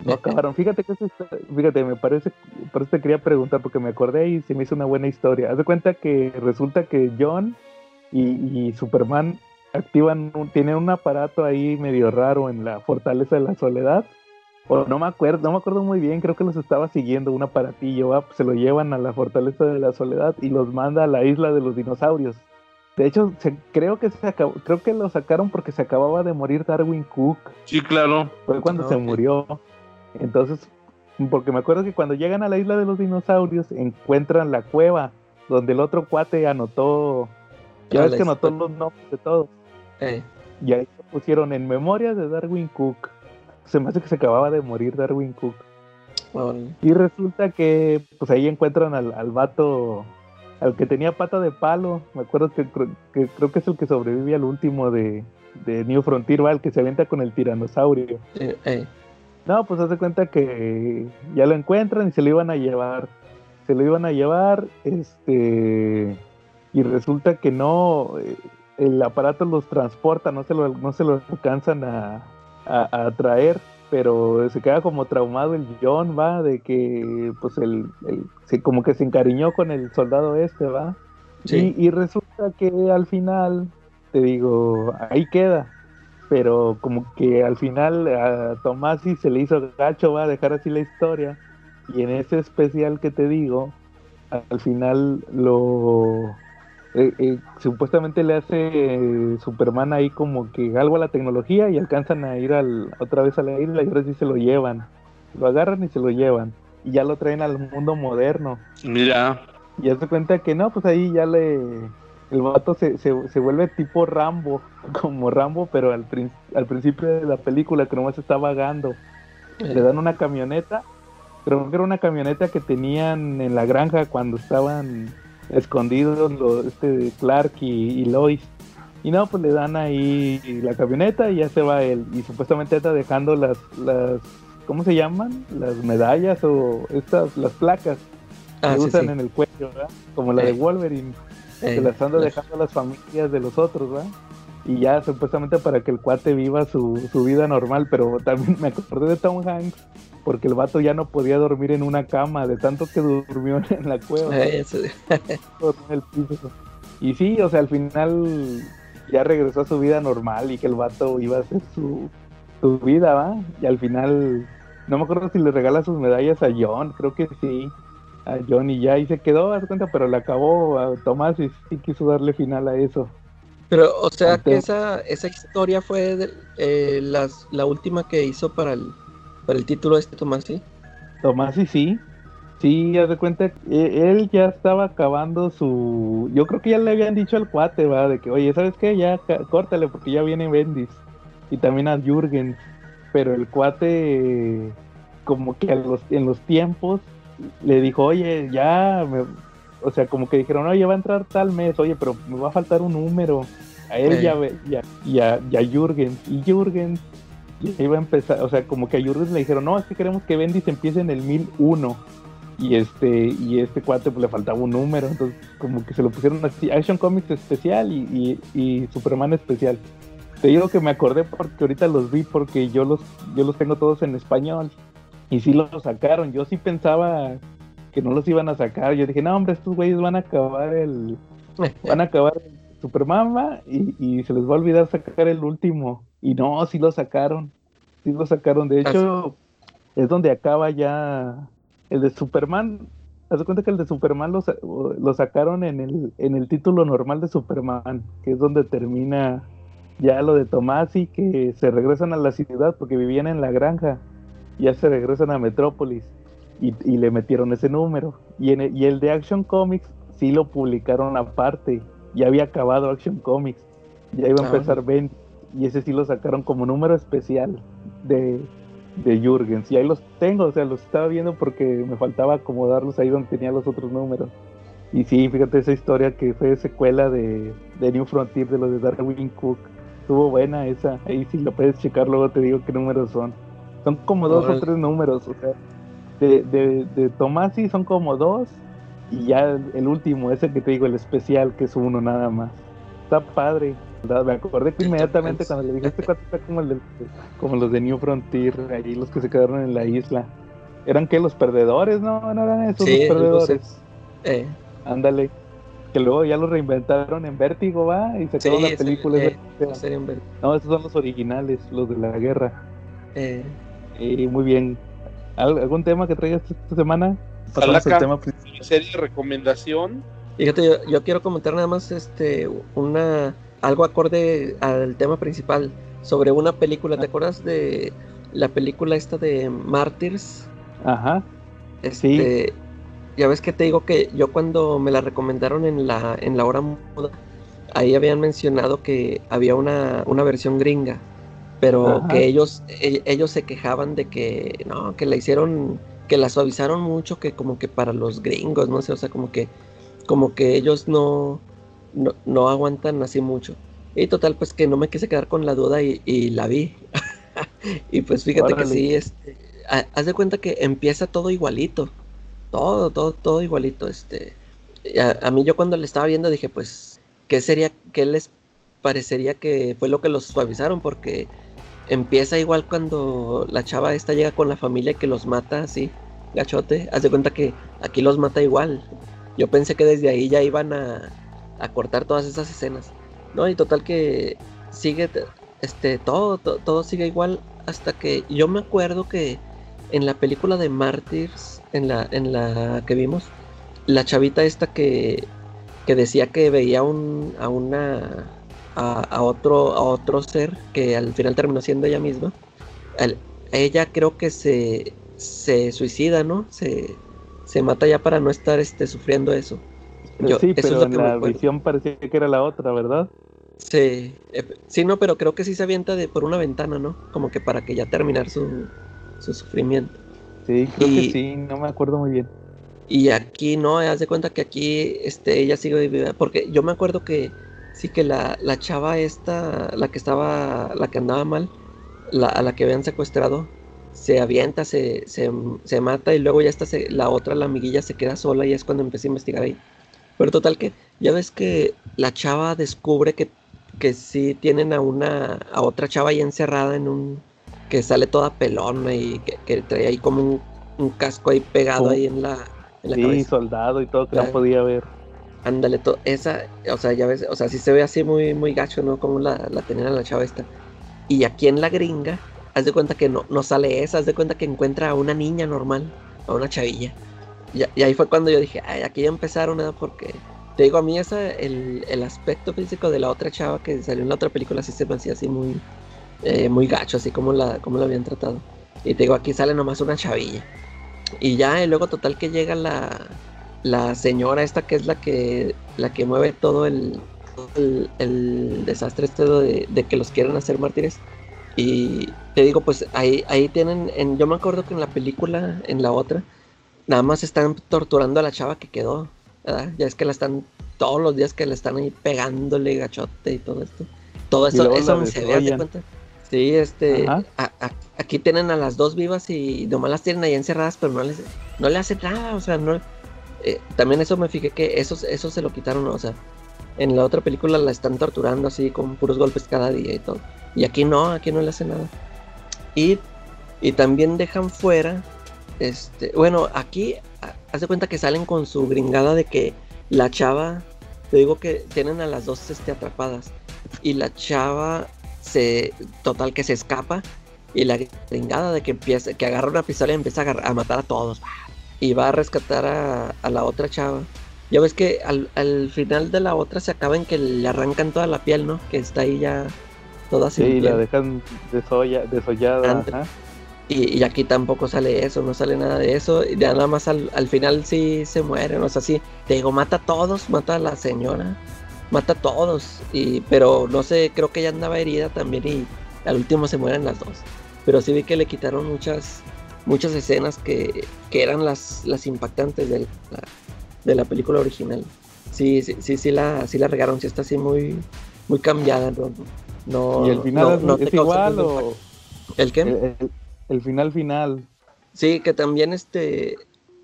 no acabaron. Fíjate que historia- fíjate, me parece, por eso te quería preguntar, porque me acordé y se me hizo una buena historia. Haz de cuenta que resulta que John y, y Superman activan, un- tienen un aparato ahí medio raro en la fortaleza de la soledad. O no me acuerdo, no me acuerdo muy bien, creo que los estaba siguiendo un aparatillo, ¿va? se lo llevan a la fortaleza de la soledad y los manda a la isla de los dinosaurios. De hecho, se- creo que se acabó, creo que lo sacaron porque se acababa de morir Darwin Cook. Sí, claro. Fue cuando se murió. Entonces, porque me acuerdo que cuando llegan a la isla de los dinosaurios, encuentran la cueva donde el otro cuate anotó. Ya ves que anotó los nombres de todos. Eh, Y ahí se pusieron en memoria de Darwin Cook. Se me hace que se acababa de morir Darwin Cook. Y resulta que pues ahí encuentran al, al vato, al que tenía pata de palo. Me acuerdo que, que creo que es el que sobrevive al último de, de New Frontier, ¿va? el que se avienta con el tiranosaurio. Eh, eh, No, pues haz de cuenta que ya lo encuentran y se lo iban a llevar. Se lo iban a llevar, este, y resulta que no, eh, el aparato los transporta, no se lo, no se lo alcanzan a, a, a traer, pero se queda como traumado el John, va, de que, pues el, el- se, como que se encariñó con el soldado este, va. Sí. Y, y resulta que al final, te digo, ahí queda. Pero como que al final a Tomasi se le hizo gacho, va a dejar así la historia. Y en ese especial que te digo, al final lo... eh, eh, supuestamente le hace eh, Superman ahí como que algo a la tecnología y alcanzan a ir al, otra vez a la isla y ahora sí se lo llevan. Lo agarran y se lo llevan. Y ya lo traen al mundo moderno. Mira, Y ya se cuenta que no, pues ahí ya le. El vato se, se, se vuelve tipo Rambo, como Rambo, pero al, prin- al principio de la película que nomás está vagando. Le eh, dan una camioneta, creo que era una camioneta que tenían en la granja cuando estaban escondidos los, este Clark y, y Lois. Y no, pues le dan ahí la camioneta y ya se va él. Y supuestamente está dejando las, las, ¿cómo se llaman? Las medallas o estas, las placas ah, que sí, usan sí. en el cuello, ¿verdad? Como la de Eh. Wolverine, Que las anda dejando a las familias de los otros, ¿verdad? Y ya supuestamente para que el cuate viva su, su vida normal, pero también me acordé de Tom Hanks, porque el vato ya no podía dormir en una cama, de tanto que durmió en la cueva, eh, sí. el piso. Y sí, o sea, al final ya regresó a su vida normal y que el vato iba a hacer su, su vida, ¿va? Y al final, no me acuerdo si le regala sus medallas a John, creo que sí, a John y ya, y se quedó, haz de cuenta, pero le acabó a Tomás y sí quiso darle final a eso. Pero, o sea, que esa, esa historia fue de- eh, las, la última que hizo para el, para el título este Tomás, ¿sí? Tomás y sí, sí, haz de cuenta, que él ya estaba acabando su, yo creo que ya le habían dicho al cuate, va, de que, oye, ¿sabes qué? Ya córtale porque ya viene Bendis y también a Jürgens, pero el cuate, como que a los, en los tiempos, le dijo, oye, ya, me- o sea, como que dijeron, oye, va a entrar tal mes, oye, pero me va a faltar un número. A él ya, ve- ya, y a, y a ya iba a empezar, o sea, como que a Jürgens le dijeron, no, es que queremos que Bendis empiece en el 1001. Y este, y este cuate pues le faltaba un número, entonces como que se lo pusieron así, Action Comics especial y, y, y Superman especial. Te digo que me acordé porque ahorita los vi porque yo los, yo los tengo todos en español. Y sí los sacaron. Yo sí pensaba que no los iban a sacar. Yo dije, no, hombre, estos güeyes van a acabar el. Van a acabar el y, y se les va a olvidar sacar el último. Y no, sí lo sacaron. Sí lo sacaron. De hecho, es donde acaba ya. El de Superman. Haz de cuenta que el de Superman lo, lo sacaron en el, en el título normal de Superman, que es donde termina ya lo de Tomasi, que se regresan a la ciudad porque vivían en la granja, ya se regresan a Metrópolis y, y le metieron ese número. Y, en el, y el de Action Comics sí lo publicaron aparte. Ya había acabado Action Comics. Ya iba a Ah. empezar Ben. Y ese sí lo sacaron como número especial de, de Jürgens. Y ahí los tengo, o sea, los estaba viendo porque me faltaba acomodarlos ahí donde tenía los otros números. Y sí, fíjate esa historia que fue secuela de, de New Frontier de los de Darwin Cook. Estuvo buena esa. Ahí sí lo puedes checar, luego te digo qué números son. Son como dos Órale. o tres números, o sea. De, de, de Tomasi son como dos. Y ya el, último, ese que te digo, el especial, que es uno nada más. Está padre. ¿verdad? Me acordé que inmediatamente cuando le dije este cuate está como, el de- como los de New Frontier, ahí los que se quedaron en la isla. ¿Eran que los perdedores? No, no eran esos Sí, los perdedores. eh, Ándale. Que luego ya los reinventaron en Vértigo, va, y sacaron la sí, película. eh, esa. serían ver- No, esos son los originales, los de la guerra. eh, Y muy bien. ¿Al- ¿Algún tema que traigas esta semana? Pasamos al Salaca. tema principal. Serie de recomendación. Fíjate, yo, yo quiero comentar nada más este una algo acorde al tema principal sobre una película. ¿Te acuerdas de la película esta de Martyrs? Ajá. Este, ya ves que te digo que yo cuando me la recomendaron en la en la hora muda, ahí habían mencionado que había una, una versión gringa, pero Ajá. que ellos e- ellos se quejaban de que no, que la hicieron que la suavizaron mucho que como que para los gringos, no sé, o sea, como que como que ellos no no, no aguantan así mucho. Y total, pues que no me quise quedar con la duda y, y la vi. y pues fíjate que sí, este, ha- haz de cuenta que empieza todo igualito. Todo, todo, todo igualito. Este, a, a mí yo cuando le estaba viendo dije, pues, ¿qué sería, qué les parecería que fue lo que los suavizaron? Porque empieza igual cuando la chava esta llega con la familia que los mata así, gachote. Haz de cuenta que aquí los mata igual. Yo pensé que desde ahí ya iban a, a cortar todas esas escenas. No, y total que sigue este todo, to- todo sigue igual hasta que yo me acuerdo que en la película de Martyrs, en la, en la que vimos, la chavita esta que, que decía que veía un, a una a, a otro a otro ser que al final terminó siendo ella misma. al- ella creo que se, se suicida, ¿no? Se, se mata ya para no estar este, sufriendo eso. Yo- sí, eso pero en la visión parecía que era la otra, ¿verdad? Sí, eh, sí, no, pero creo que sí se avienta de, por una ventana, ¿no? Como que para que ya terminar su, su sufrimiento. Sí, creo Y- que sí, no me acuerdo muy bien. Y aquí no, haz de cuenta que aquí este, ella sigue viva. Porque yo me acuerdo que sí que la, la chava esta, la que estaba, la que andaba mal, la, a la que habían secuestrado, se avienta, se, se, se mata y luego ya está se- la otra, la amiguilla, se queda sola y es cuando empieza a investigar ahí. Pero total que, ya ves que la chava descubre que, que sí tienen a una, a otra chava ahí encerrada en un, que sale toda pelona y que, que trae ahí como un, un casco ahí pegado ahí en la, en la Sí, cabeza. soldado y todo que no podía ver. Ándale, esa, o sea, ya ves, o sea, sí se ve así muy, muy gacho, ¿no? Como la, la tenían la chava esta. Y aquí en la gringa, haz de cuenta que no, no sale esa, haz de cuenta que encuentra a una niña normal, a una chavilla. Y, ahí fue cuando yo dije, ay, aquí ya empezaron, ¿no? Porque, te digo, a mí esa, el, el aspecto físico de la otra chava que salió en la otra película sí se me hacía así muy, eh, muy gacho, así como la, como la habían tratado. Y te digo, aquí sale nomás una chavilla. Y ya, y luego total que llega la, la señora esta que es la que la que mueve todo el, el, el desastre este de, de que los quieren hacer mártires. Y te digo, pues ahí, ahí tienen, en, yo me acuerdo que en la película, en la otra, nada más están torturando a la chava que quedó. ¿verdad? Ya es que la están, todos los días que le están ahí pegándole gachote y todo esto. Todo eso, eso la se ve, desollan. cuenta. Sí, este, a- a- aquí tienen a las dos vivas y nomás las tienen ahí encerradas, pero no les, no le hacen nada, o sea, no, eh, también eso me fijé que eso, eso se lo quitaron, o sea, en la otra película la están torturando así con puros golpes cada día y todo. Y aquí no, aquí no le hacen nada. Y, y también dejan fuera, este, bueno, aquí ha- haz de cuenta que salen con su gringada de que la chava, te digo que tienen a las dos este, atrapadas. Y la chava se, total que se escapa. Y la gringada de que empieza, que agarra una pistola y empieza a, a matar a todos. Y va a rescatar a, a la otra chava. Ya ves que al, al final de la otra se acaba en que le arrancan toda la piel, ¿no? Que está ahí ya toda sin Sí, la dejan desolla, desollada. Ajá. Y, y aquí tampoco sale eso, no sale nada de eso. Y ya nada más al, al final sí se mueren, o sea, sí. Te digo, mata a todos, mata a la señora, mata a todos. Y, pero no sé, creo que ella andaba herida también y al último se mueren las dos. Pero sí vi que le quitaron muchas muchas escenas que, que eran las, las impactantes de la, de la película original. Sí, sí, sí, sí la, sí la regaron, sí está así muy, muy cambiada. No, no, ¿Y el final no- es, no igual o. ¿El qué? el, el- el final final? Sí, que también este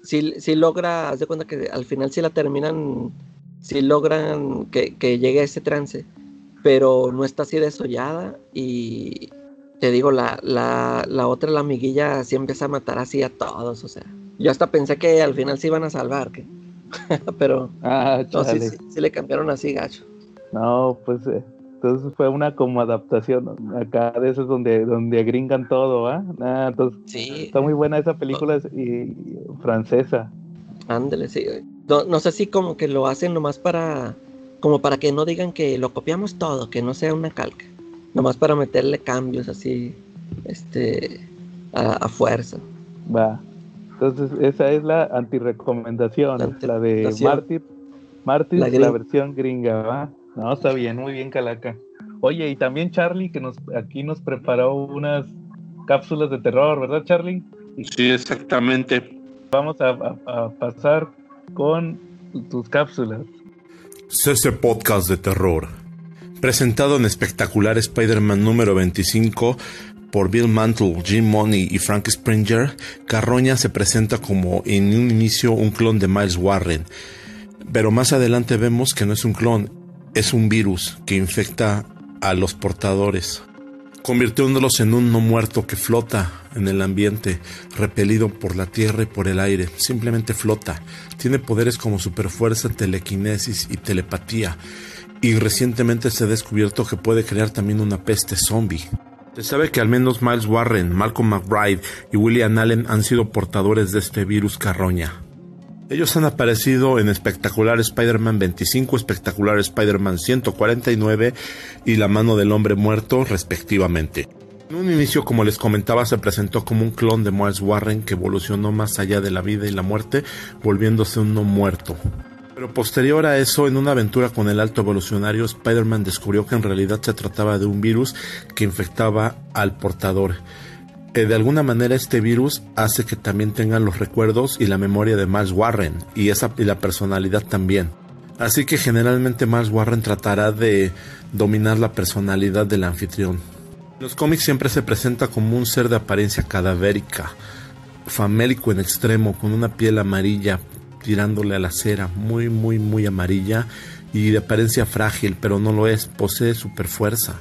sí, sí logra, haz de cuenta que al final sí la terminan, sí logran que, que llegue a ese trance, pero no está así desollada y te digo, la, la, la otra, la amiguilla, sí empieza a matar así a todos, o sea, yo hasta pensé que al final se iban a salvar, que pero Ah, no, sí, sí, sí le cambiaron así gacho. No, pues eh, entonces fue una como adaptación acá de esos donde, donde gringan todo, ¿ah? Ah, entonces Sí, está muy buena esa película y francesa. Ándale, sí. No, no sé si como que lo hacen nomás para, como para que no digan que lo copiamos todo, que no sea una calca. Nomás para meterle cambios así, este, a, a fuerza. Va. Entonces esa es la antirecomendación, La la de. Mártir. Mártir, La la, versión gringa, ¿va? No, está bien, muy bien, Calaca. Oye, y también Charlie, que nos aquí nos preparó unas cápsulas de terror, ¿verdad, Charlie? Sí, exactamente. Vamos a, a- a pasar con tus cápsulas. CC Podcast de Terror. Presentado en espectacular Spider-Man número 25 por Bill Mantle, Jim Money y Frank Springer, Carroña se presenta como en un inicio un clon de Miles Warren. Pero más adelante vemos que no es un clon, es un virus que infecta a los portadores, convirtiéndolos en un no muerto que flota en el ambiente, repelido por la tierra y por el aire, simplemente flota. Tiene poderes como superfuerza, telequinesis y telepatía. Y recientemente se ha descubierto que puede crear también una peste zombie. Se sabe que al menos Miles Warren, Malcolm McBride y William Allen han sido portadores de este virus carroña. Ellos han aparecido en Espectacular Spider-Man 25, Espectacular Spider-Man 149 y La mano del hombre muerto, respectivamente. En un inicio, como les comentaba, se presentó como un clon de Miles Warren que evolucionó más allá de la vida y la muerte, volviéndose un no muerto. Pero posterior a eso, en una aventura con el alto evolucionario, Spider-Man descubrió que en realidad se trataba de un virus que infectaba al portador. Eh, de alguna manera este virus hace que también tengan los recuerdos y la memoria de Miles Warren y, esa, y la personalidad también. Así que generalmente Miles Warren tratará de dominar la personalidad del anfitrión. Los cómics siempre se presenta como un ser de apariencia cadavérica, famélico en extremo, con una piel amarilla tirándole a la cera, muy muy muy amarilla y de apariencia frágil, pero no lo es, posee super fuerza.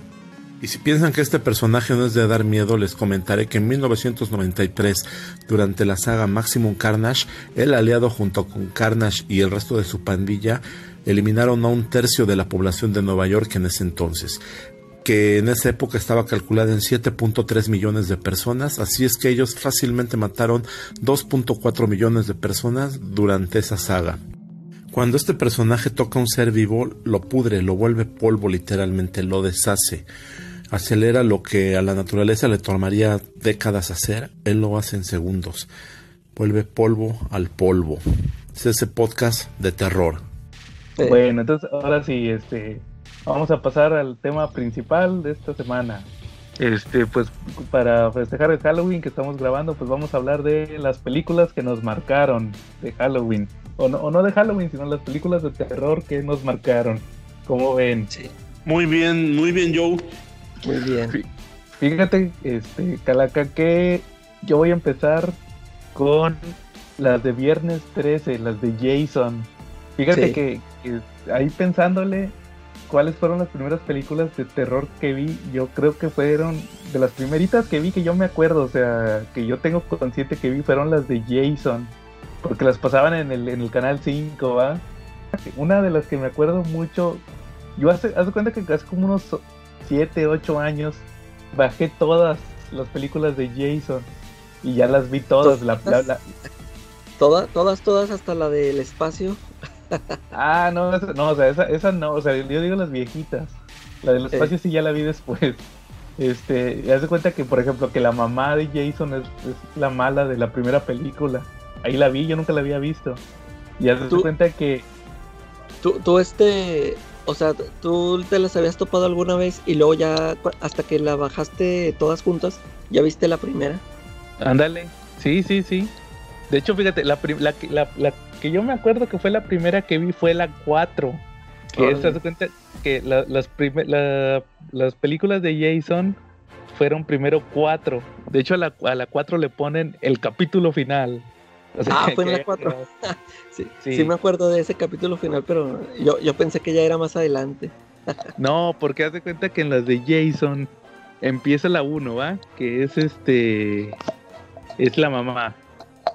Y si piensan que este personaje no es de dar miedo, les comentaré que en 1993, durante la saga Maximum Carnage, el aliado junto con Carnage y el resto de su pandilla eliminaron a un tercio de la población de Nueva York en ese entonces, que en esa época estaba calculada en 7.3 millones de personas, así es que ellos fácilmente mataron 2.4 millones de personas durante esa saga. Cuando este personaje toca a un ser vivo, lo pudre, lo vuelve polvo literalmente, lo deshace acelera lo que a la naturaleza le tomaría décadas hacer, él lo hace en segundos. Vuelve polvo al polvo. Es ese podcast de terror. Bueno, entonces ahora sí, este, vamos a pasar al tema principal de esta semana. Este, pues para festejar el Halloween que estamos grabando, pues vamos a hablar de las películas que nos marcaron de Halloween. O no, o no de Halloween, sino las películas de terror que nos marcaron. ¿Cómo ven? sí, Muy bien, muy bien, Joe. muy bien. Fíjate, este, Calaca, que yo voy a empezar con las de Viernes 13, las de Jason. Fíjate Sí. que, que ahí pensándole cuáles fueron las primeras películas de terror que vi, yo creo que fueron de las primeritas que vi que yo me acuerdo, o sea, que yo tengo consciente que vi fueron las de Jason, porque las pasaban en el, en el canal 5, ¿va? Una de las que me acuerdo mucho, yo hace, haz de cuenta que hace como unos 7, 8 años bajé todas las películas de Jason y ya las vi todas. Todas, todas, todas, hasta la del espacio. Ah, no, esa, no, o sea, esa, esa no, o sea, yo digo las viejitas. La del espacio sí ya la vi después. Este, haz de cuenta que, por ejemplo, que la mamá de Jason es, es la mala de la primera película. Ahí la vi, yo nunca la había visto. Y haz de cuenta que Tú, tú este, o sea, tú te las habías topado alguna vez y luego ya hasta que la bajaste todas juntas, ya viste la primera. Ándale, sí, sí, sí. De hecho, fíjate, la, la, la- la que yo me acuerdo que fue la primera que vi fue la 4. Que se hace cuenta que la- las, la- las películas de Jason fueron primero 4. De hecho, a la, a la 4 le ponen el capítulo final. O sea, Ah, fue en la 4. Sí, Sí. sí. me acuerdo de ese capítulo final, pero yo, yo pensé que ya era más adelante. No, porque haz de cuenta que en las de Jason empieza la 1, ¿va? Que es este. Es la mamá.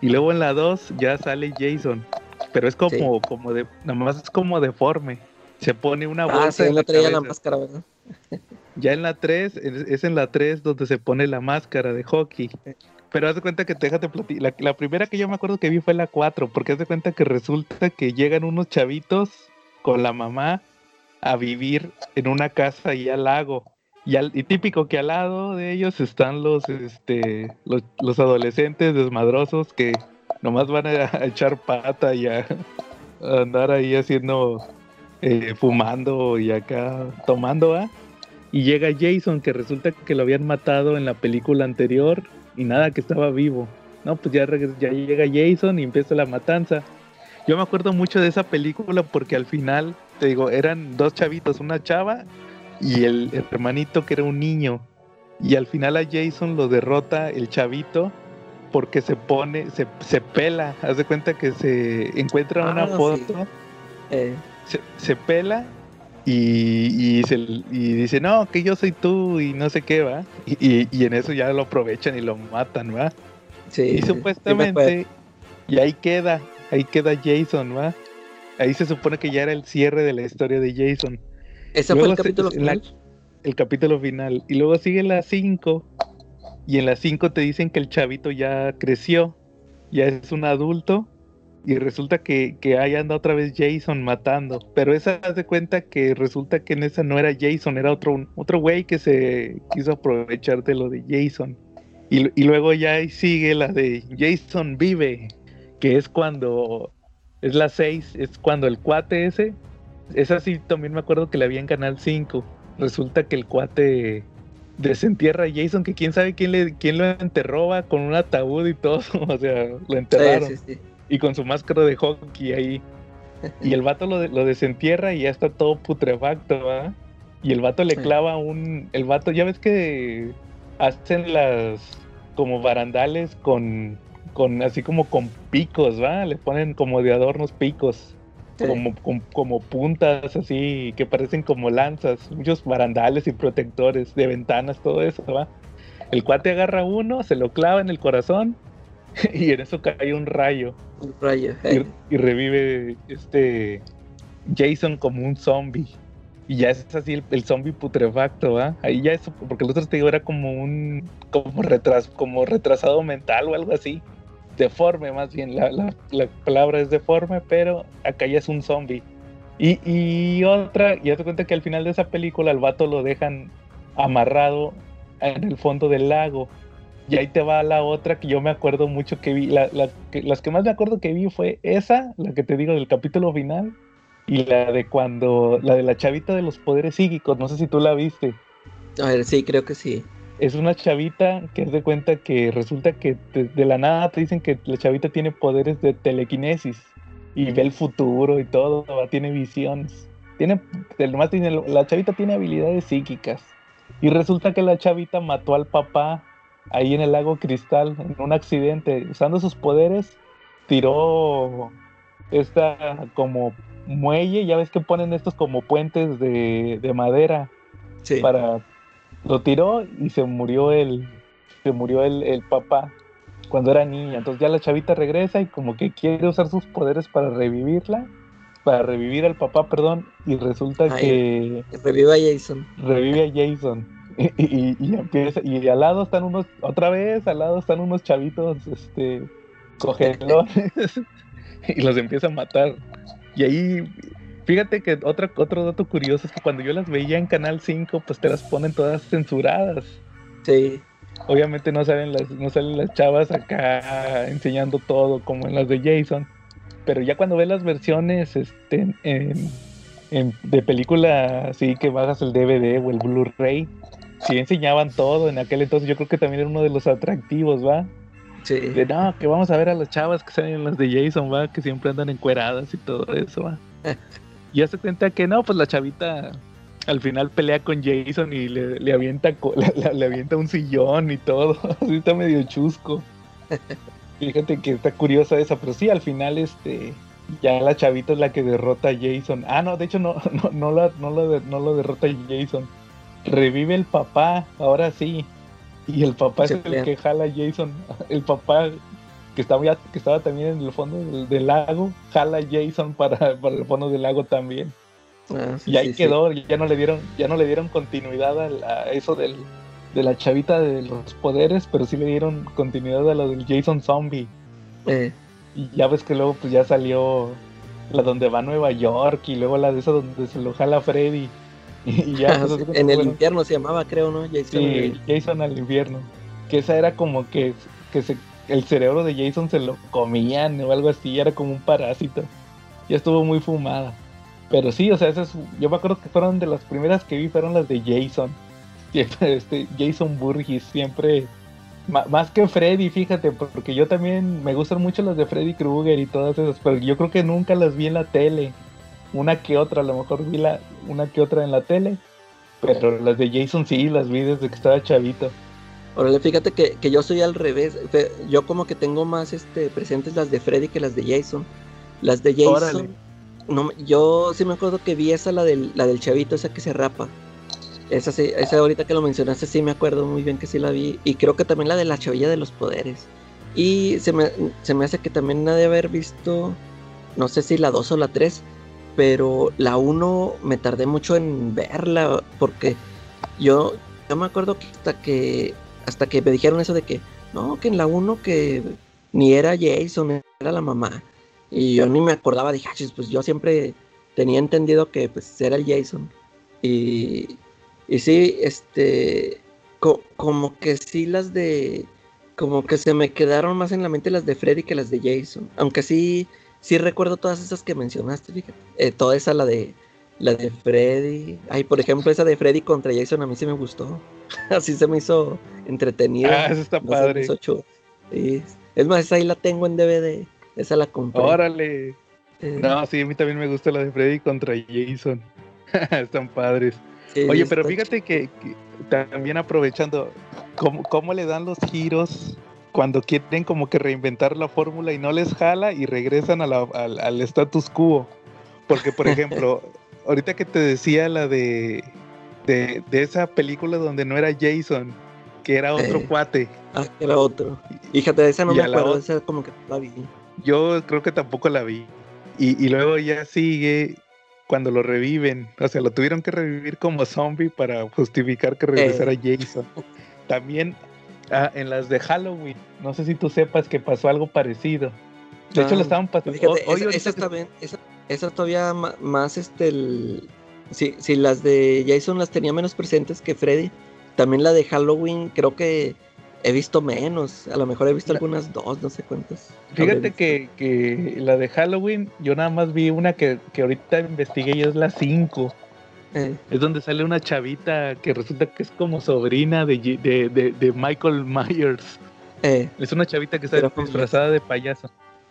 Y luego en la 2 ya sale Jason. Pero es como, como de. Nada más es como deforme. Se pone una bolsa. Ah, sí, en la traía la máscara, ¿verdad? Ya en la 3, es en la 3 donde se pone la máscara de hockey. Pero haz de cuenta que déjate platicar. La, la primera que yo me acuerdo que vi fue la 4, porque haz de cuenta que resulta que llegan unos chavitos con la mamá a vivir en una casa y al lago. Y, al- y típico que al lado de ellos están los, este, los, los adolescentes desmadrosos que nomás van a, a echar pata y a, a andar ahí haciendo, eh, fumando y acá tomando, ¿ah? Y llega Jason, que resulta que lo habían matado en la película anterior y nada, que estaba vivo. No, pues ya, ya llega Jason y empieza la matanza. Yo me acuerdo mucho de esa película porque al final, te digo, eran dos chavitos, una chava y el hermanito que era un niño. Y al final a Jason lo derrota el chavito porque se pone, se, se pela. Haz de cuenta que se encuentra una Ah, sí. foto Eh, se, se pela y, y, se- y dice, no, que yo soy tú y no sé qué, va. Y, y- en eso ya lo aprovechan y lo matan, va. sí, Y sí supuestamente, y ahí queda, ahí queda Jason, va. Ahí se supone que ya era el cierre de la historia de Jason, Ese fue el se- capítulo la- final. el capítulo final. Y luego sigue la 5, y en la 5 te dicen que el chavito ya creció, ya es un adulto. Y resulta que, que ahí anda otra vez Jason matando. Pero esa haz de cuenta que resulta que en esa no era Jason, era otro, otro güey que se quiso aprovechar de lo de Jason. Y, y luego ya ahí sigue la de Jason vive, que es cuando es la 6, es cuando el cuate ese, esa sí también me acuerdo que la vi en Canal 5. Resulta que el cuate desentierra a Jason, que quién sabe quién, le, quién lo enterró va, con un ataúd y todo, o sea, lo enterraron sí, sí. y con su máscara de hockey ahí. Y el vato lo, lo desentierra y ya está todo putrefacto, ¿va? Y el vato le clava un... El vato, ya ves que hacen las como barandales con, con así como con picos, ¿va? Le ponen como de adornos picos, Sí. como, com- como puntas así que parecen como lanzas, muchos barandales y protectores de ventanas, todo eso, ¿va? El cuate agarra uno, se lo clava en el corazón y en eso cae un rayo Un rayo. y, y revive este Jason como un zombie. Y ya es así el, el zombie putrefacto, ¿va? Ahí ya eso, porque el otro te digo era como un como retras, como retrasado mental o algo así. Deforme más bien, la, la- la palabra es deforme, pero acá ya es un zombie. Y, y otra, ya te cuenta que al final de esa película al vato lo dejan amarrado en el fondo del lago. Y ahí te va la otra que yo me acuerdo mucho que vi. La, la que- las que más me acuerdo que vi fue esa, la que te digo del capítulo final. Y la de cuando, la de la chavita de los poderes psíquicos, no sé si tú la viste. A ver, sí, creo que sí. Es una chavita que es de cuenta que resulta que de, de la nada te dicen que la chavita tiene poderes de telequinesis y ve el futuro y todo, tiene visiones. Tiene, además tiene, la chavita tiene habilidades psíquicas. Y resulta que la chavita mató al papá ahí en el lago Cristal en un accidente. Usando sus poderes, tiró esta como muelle, ya ves que ponen estos como puentes de, de madera Sí. para lo tiró y se murió el se murió el, el papá cuando era niña entonces ya la chavita regresa y como que quiere usar sus poderes para revivirla para revivir al papá perdón y resulta Ay. que Reviva a Jason. revive a Jason y, y- y empieza y al lado están unos otra vez al lado están unos chavitos este cogelones y los empieza a matar y ahí Fíjate que otra, otro dato curioso es que cuando yo las veía en Canal 5, pues te las ponen todas censuradas. Sí. Obviamente no salen las, no salen las chavas acá enseñando todo como en las de Jason. Pero ya cuando ves las versiones este, en, en- de película así que bajas el DVD o el Blu-ray, sí enseñaban todo en aquel entonces. Yo creo que también era uno de los atractivos, ¿va? Sí. De no, que vamos a ver a las chavas que salen en las de Jason, va, que siempre andan encueradas y todo eso, va. Y hace cuenta que no, pues la chavita al final pelea con Jason y le, le avienta le, avienta un sillón y todo. Así está medio chusco. Fíjate que está curiosa esa, pero sí, al final este ya la chavita es la que derrota a Jason. Ah, no, de hecho no, no, no, la- no, lo, de- no lo derrota Jason. Revive el papá, ahora sí. Y el papá Se es el que jala a Jason. El papá que estaba, ya- que estaba también en el fondo del, del lago, jala Jason para, para el fondo del lago también. Ah, sí, Y ahí sí, sí. quedó, ya no le dieron, ya no le dieron continuidad a, la- a eso del, de la chavita de los poderes, pero sí le dieron continuidad a lo del Jason Zombie. Eh, Y ya ves que luego pues ya salió la donde va a Nueva York y luego la de esa donde se lo jala Freddy. Y ya pues, Ah, sí, en el infierno se llamaba, creo, ¿no? Jason. Sí, Jason al infierno. Que esa era como que, que se, el cerebro de Jason se lo comían o algo así, era como un parásito. Ya estuvo muy fumada. Pero sí, o sea, esas, yo me acuerdo que fueron de las primeras que vi, fueron las de Jason. Este, Jason Burgess, siempre, más que Freddy, fíjate, porque yo también me gustan mucho las de Freddy Krueger y todas esas, pero yo creo que nunca las vi en la tele. Una que otra, a lo mejor vi la, una que otra en la tele, pero las de Jason sí, las vi desde que estaba chavito. Órale, fíjate que, que yo soy al revés. Yo como que tengo más este, presentes las de Freddy que las de Jason. Las de Jason. Órale. No, yo sí me acuerdo que vi esa, la del, la del chavito, esa que se rapa. Esa sí, esa ahorita que lo mencionaste, sí me acuerdo muy bien que sí la vi. Y creo que también la de la chavilla de los poderes. Y se me, se me hace que también nadie haber visto, no sé si la 2 o la 3, pero la 1 me tardé mucho en verla porque yo, yo me acuerdo que hasta que hasta que me dijeron eso de que no, que en la 1 que ni era Jason, era la mamá. Y yo ni me acordaba, dije, "Ah, pues yo siempre tenía entendido que pues era el Jason. Y, y sí, este, co- como que sí las de, como que se me quedaron más en la mente las de Freddy que las de Jason. Aunque sí, sí recuerdo todas esas que mencionaste, fíjate. Eh, toda esa, la de, la de Freddy. Ay, por ejemplo, esa de Freddy contra Jason a mí sí me gustó. Así se me hizo entretenida. Ah, eso está No se padre. Sí. Es más, esa ahí la tengo en DVD. Esa la compré. Órale. Eh, No, sí, a mí también me gusta la de Freddy contra Jason. Están padres. sí, Oye, pero fíjate que, que también aprovechando, ¿cómo, cómo le dan los giros cuando quieren como que reinventar la fórmula y no les jala y regresan a la- al, al status quo? Porque, por ejemplo, ahorita que te decía la de, de, de esa película donde no era Jason, que era otro Eh. cuate, Ah, que era otro. Fíjate, esa no Y me la acuerdo. Esa como que la vi. yo creo que tampoco la vi. Y, y luego ya sigue cuando lo reviven. O sea, lo tuvieron que revivir como zombie para justificar que regresara Jason. También ah, en las de Halloween, no sé si tú sepas que pasó algo parecido. De hecho, Ah, lo estaban pasando. Fíjate, hoy esa, esa también, esa, esa todavía más este el si, si las de Jason las tenía menos presentes que Freddy, también la de Halloween creo que he visto menos, a lo mejor he visto La- algunas dos, no sé cuántas. Fíjate que, que la de Halloween, yo nada más vi una que, que ahorita investigué y es la 5. visto. Eh, Es donde sale una chavita que resulta que es como sobrina de, de, de- de Michael Myers. eh, Es una chavita que está con- disfrazada de payaso.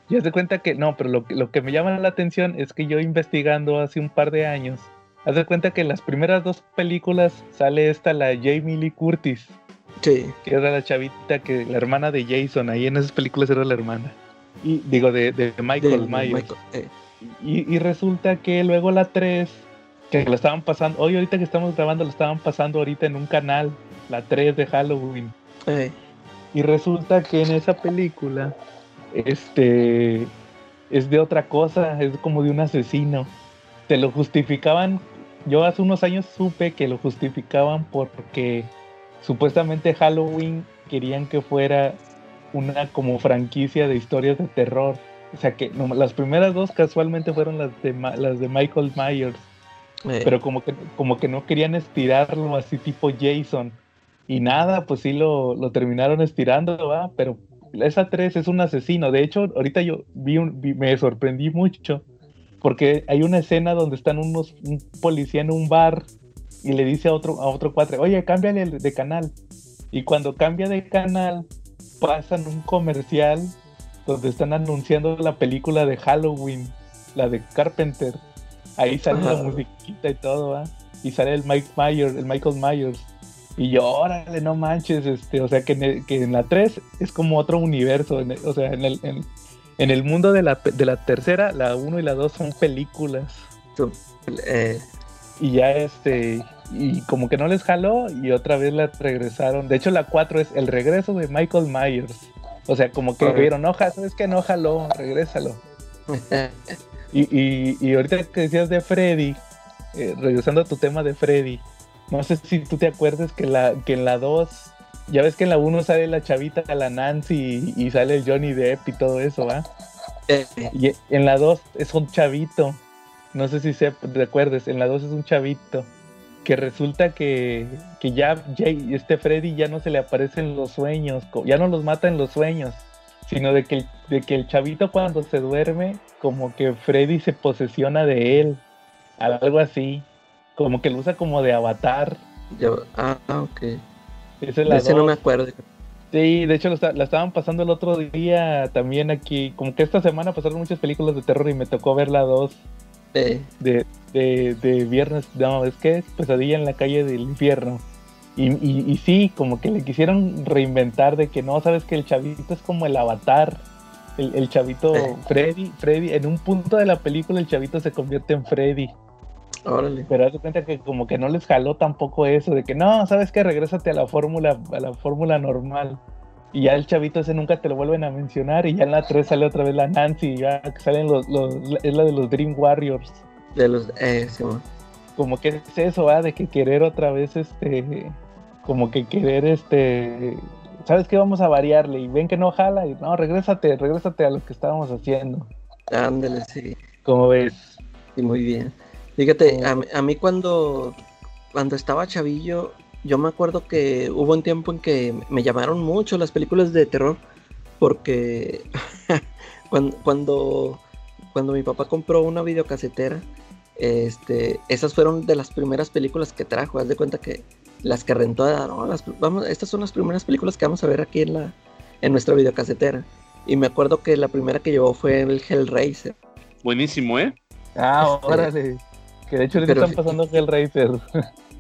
Y haz de cuenta que, no, pero lo, que- lo que me llama la atención es que yo investigando hace un par de años, haz de cuenta que en las primeras dos películas sale esta, la Jamie Lee Curtis, sí, que era la chavita que, la hermana de Jason, ahí en esas películas era la hermana. Y digo, de, de Michael de Myers. Michael, eh, Y, y resulta que luego la 3, que la estaban pasando, hoy ahorita que estamos grabando, la estaban pasando ahorita en un canal, la 3 de Halloween. eh, Y resulta que en esa película, este, es de otra cosa, es como de un asesino. Te lo justificaban, yo hace unos años supe que lo justificaban porque supuestamente Halloween querían que fuera una como franquicia de historias de terror. O sea que no, las primeras dos casualmente fueron las de, las de Michael Myers. Eh, pero como que, como que no querían estirarlo así tipo Jason. Y nada, pues sí lo, lo terminaron estirando, ¿va? Pero esa 3 es un asesino. De hecho, ahorita yo vi, un, vi- me sorprendí mucho porque hay una escena donde están unos un policía en un bar y le dice a otro a otro cuatre, oye, cámbiale de canal. Y cuando cambia de canal, pasan un comercial donde están anunciando la película de Halloween, la de Carpenter. Ahí sale la musiquita y todo, ¿va? Y sale el Mike Myers, el Michael Myers. Y yo, órale, no manches, este, o sea que en, el- que en la 3 es como otro universo, en el- o sea, en el, en, en el mundo de la, de la tercera, la 1 y la 2 son películas. eh, Y ya este, y como que no les jaló y otra vez la regresaron. De hecho la 4 es el regreso de Michael Myers. O sea, como que vieron, no, sabes que no jaló, regrésalo. Y, y, y ahorita que decías de Freddy, eh, regresando a tu tema de Freddy, no sé si tú te acuerdas que, la, que en la 2, ya ves que en la 1 sale la chavita, la Nancy, y, y sale el Johnny Depp y todo eso, ¿va? Y en la 2 es un chavito, no sé si se recuerdes, en la 2 es un chavito, que resulta que, que ya este Freddy ya no se le aparece en los sueños, ya no los mata en los sueños, sino de que, de que el chavito cuando se duerme, como que Freddy se posesiona de él, algo así, como que lo usa como de avatar. yo- ah, ok. Esa es De la ese no me acuerdo. Sí, de hecho la estaban pasando el otro día también aquí, como que esta semana pasaron muchas películas de terror y me tocó ver la 2 Eh, de, de, de viernes, no, es que es pesadilla en la calle del infierno. Y, y, y sí, como que le quisieron reinventar de que no, sabes que el chavito es como el avatar. El, el chavito Eh. Freddy, Freddy, en un punto de la película el chavito se convierte en Freddy. Órale. Pero haz de cuenta que como que no les jaló tampoco eso, de que no, sabes que regrésate a la fórmula, a la fórmula normal. Y ya el chavito ese nunca te lo vuelven a mencionar. Y ya en la 3 sale otra vez la Nancy, y ya que salen los, los, es la de los Dream Warriors. De los, eh, sí, mo. como que es eso, ¿va? De que querer otra vez, este, como que querer, este, ¿sabes qué? Vamos a variarle y ven que no jala y no, regrésate, regrésate a lo que estábamos haciendo. ándale, sí. Como ves? Sí, muy bien. Fíjate, a, mí- a mí cuando, cuando estaba chavillo, yo me acuerdo que hubo un tiempo en que me llamaron mucho las películas de terror, porque cuando, cuando, cuando mi papá compró una videocasetera, este, esas fueron de las primeras películas que trajo. Haz de cuenta que las que rentó, "No, las- vamos, estas son las primeras películas que vamos a ver aquí en la, en nuestra videocasetera. Y me acuerdo que la primera que llevó fue el Hellraiser. Buenísimo, ¿eh? Ah, Este, órale. Que de hecho ahorita pero están pasando Hellraiser.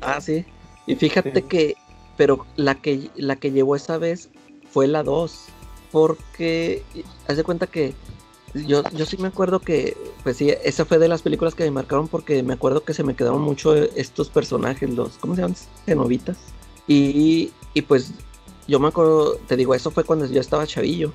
Ah, sí. Y fíjate Sí. que, pero la que, la que llevó esa vez fue la 2. Porque, haz de cuenta que yo, yo sí me acuerdo que, pues sí, esa fue de las películas que me marcaron porque me acuerdo que se me quedaron mucho estos personajes, los, ¿cómo se llaman? Cenobitas. Y, y pues yo me acuerdo, te digo, eso fue cuando yo estaba chavillo.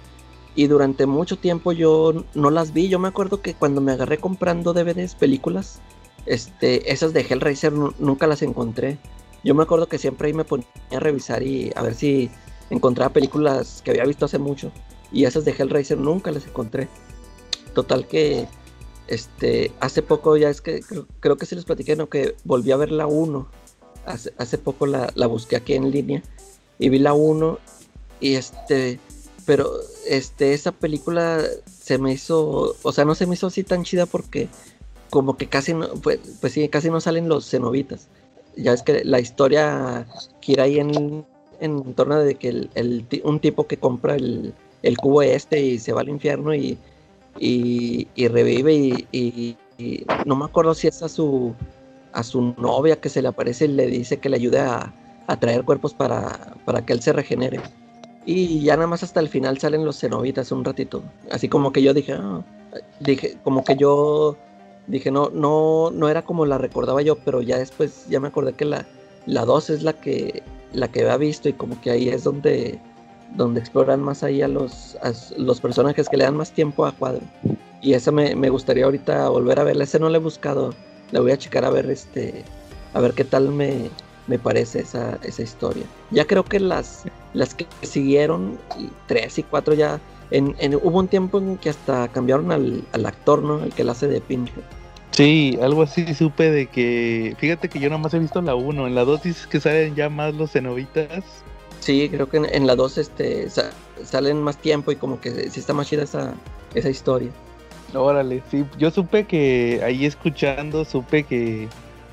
Y durante mucho tiempo yo no las vi. Yo me acuerdo que cuando me agarré comprando DVDs, películas, este, esas de Hellraiser nu- nunca las encontré. Yo me acuerdo que siempre ahí me ponía a revisar y a ver si encontraba películas que había visto hace mucho. Y esas de Hellraiser nunca las encontré. Total que este hace poco ya es que creo, que sí les platiqué, ¿no? Que volví a ver la 1. Hace, hace poco la, la busqué aquí en línea y vi la 1 y este pero este esa película se me hizo, o sea, no se me hizo así tan chida porque como que casi no, pues, pues sí, casi no salen los cenobitas. Ya es que la historia gira ahí en, en torno de que el, el un tipo que compra el, el cubo este y se va al infierno y, y, y revive y, y- y no me acuerdo si es a su, a su novia que se le aparece y le dice que le ayude a, a traer cuerpos para, para que él se regenere. Y ya nada más hasta el final salen los cenobitas un ratito. Así como que yo dije, "Ah", dije, como que yo dije, no, no, no era como la recordaba yo, pero ya después ya me acordé que la, la 2 es la que, la que había visto y como que ahí es donde, donde exploran más ahí a los, a los personajes que le dan más tiempo a cuadro. Y esa me, me gustaría ahorita volver a verla. Ese no la he buscado. La voy a checar a ver este. A ver qué tal me, me parece esa, esa historia. Ya creo que las, las que siguieron, y tres y cuatro ya, En, en- hubo un tiempo en que hasta cambiaron al, al actor, ¿no? El que la hace de Pinhead. Sí, algo así supe de que. Fíjate que yo nomás he visto la 1. En la 2 dices que salen ya más los cenobitas. Sí, creo que en, en la 2 este, sa- salen más tiempo y como que sí está más chida esa, esa historia. Órale, sí. Yo supe que ahí escuchando, supe que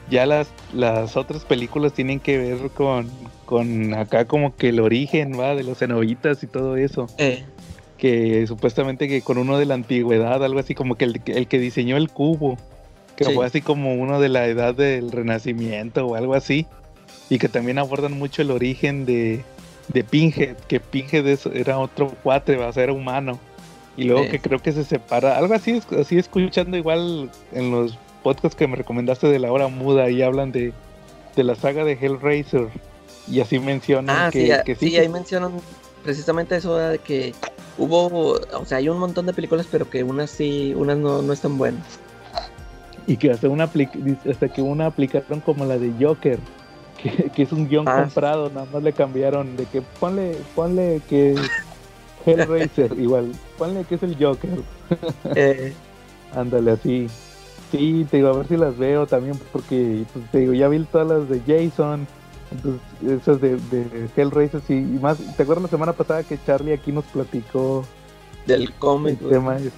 ya las, las otras películas tienen que ver con, con acá como que el origen, va, de los cenobitas y todo eso. Eh, que supuestamente que con uno de la antigüedad, algo así como que el, el que diseñó el cubo, que Sí. fue así como uno de la edad del renacimiento o algo así, y que también abordan mucho el origen de, de Pinhead, que Pinhead era otro cuatre, va a ser humano, y luego Sí. que creo que se separa, algo así, es- así escuchando igual en los podcasts que me recomendaste de la hora muda, y hablan de, de la saga de Hellraiser, y así mencionan ah, que, sí, ah, que sí, que- ahí mencionan precisamente eso de que hubo, o sea, hay un montón de películas, pero que unas sí, unas no, no están buenas. Y que hasta una, hasta que una aplicaron como la de Joker, que, que es un guion Ah. comprado, nada más le cambiaron de que ponle, ponle que Hellraiser, igual, ponle que es el Joker, Eh, ándale así. Sí, te digo, a ver si las veo también, porque pues, te digo, ya vi todas las de Jason, entonces esas de, de Hellraiser, sí, y más, ¿te acuerdas la semana pasada que Charlie aquí nos platicó del el cómic. tema es,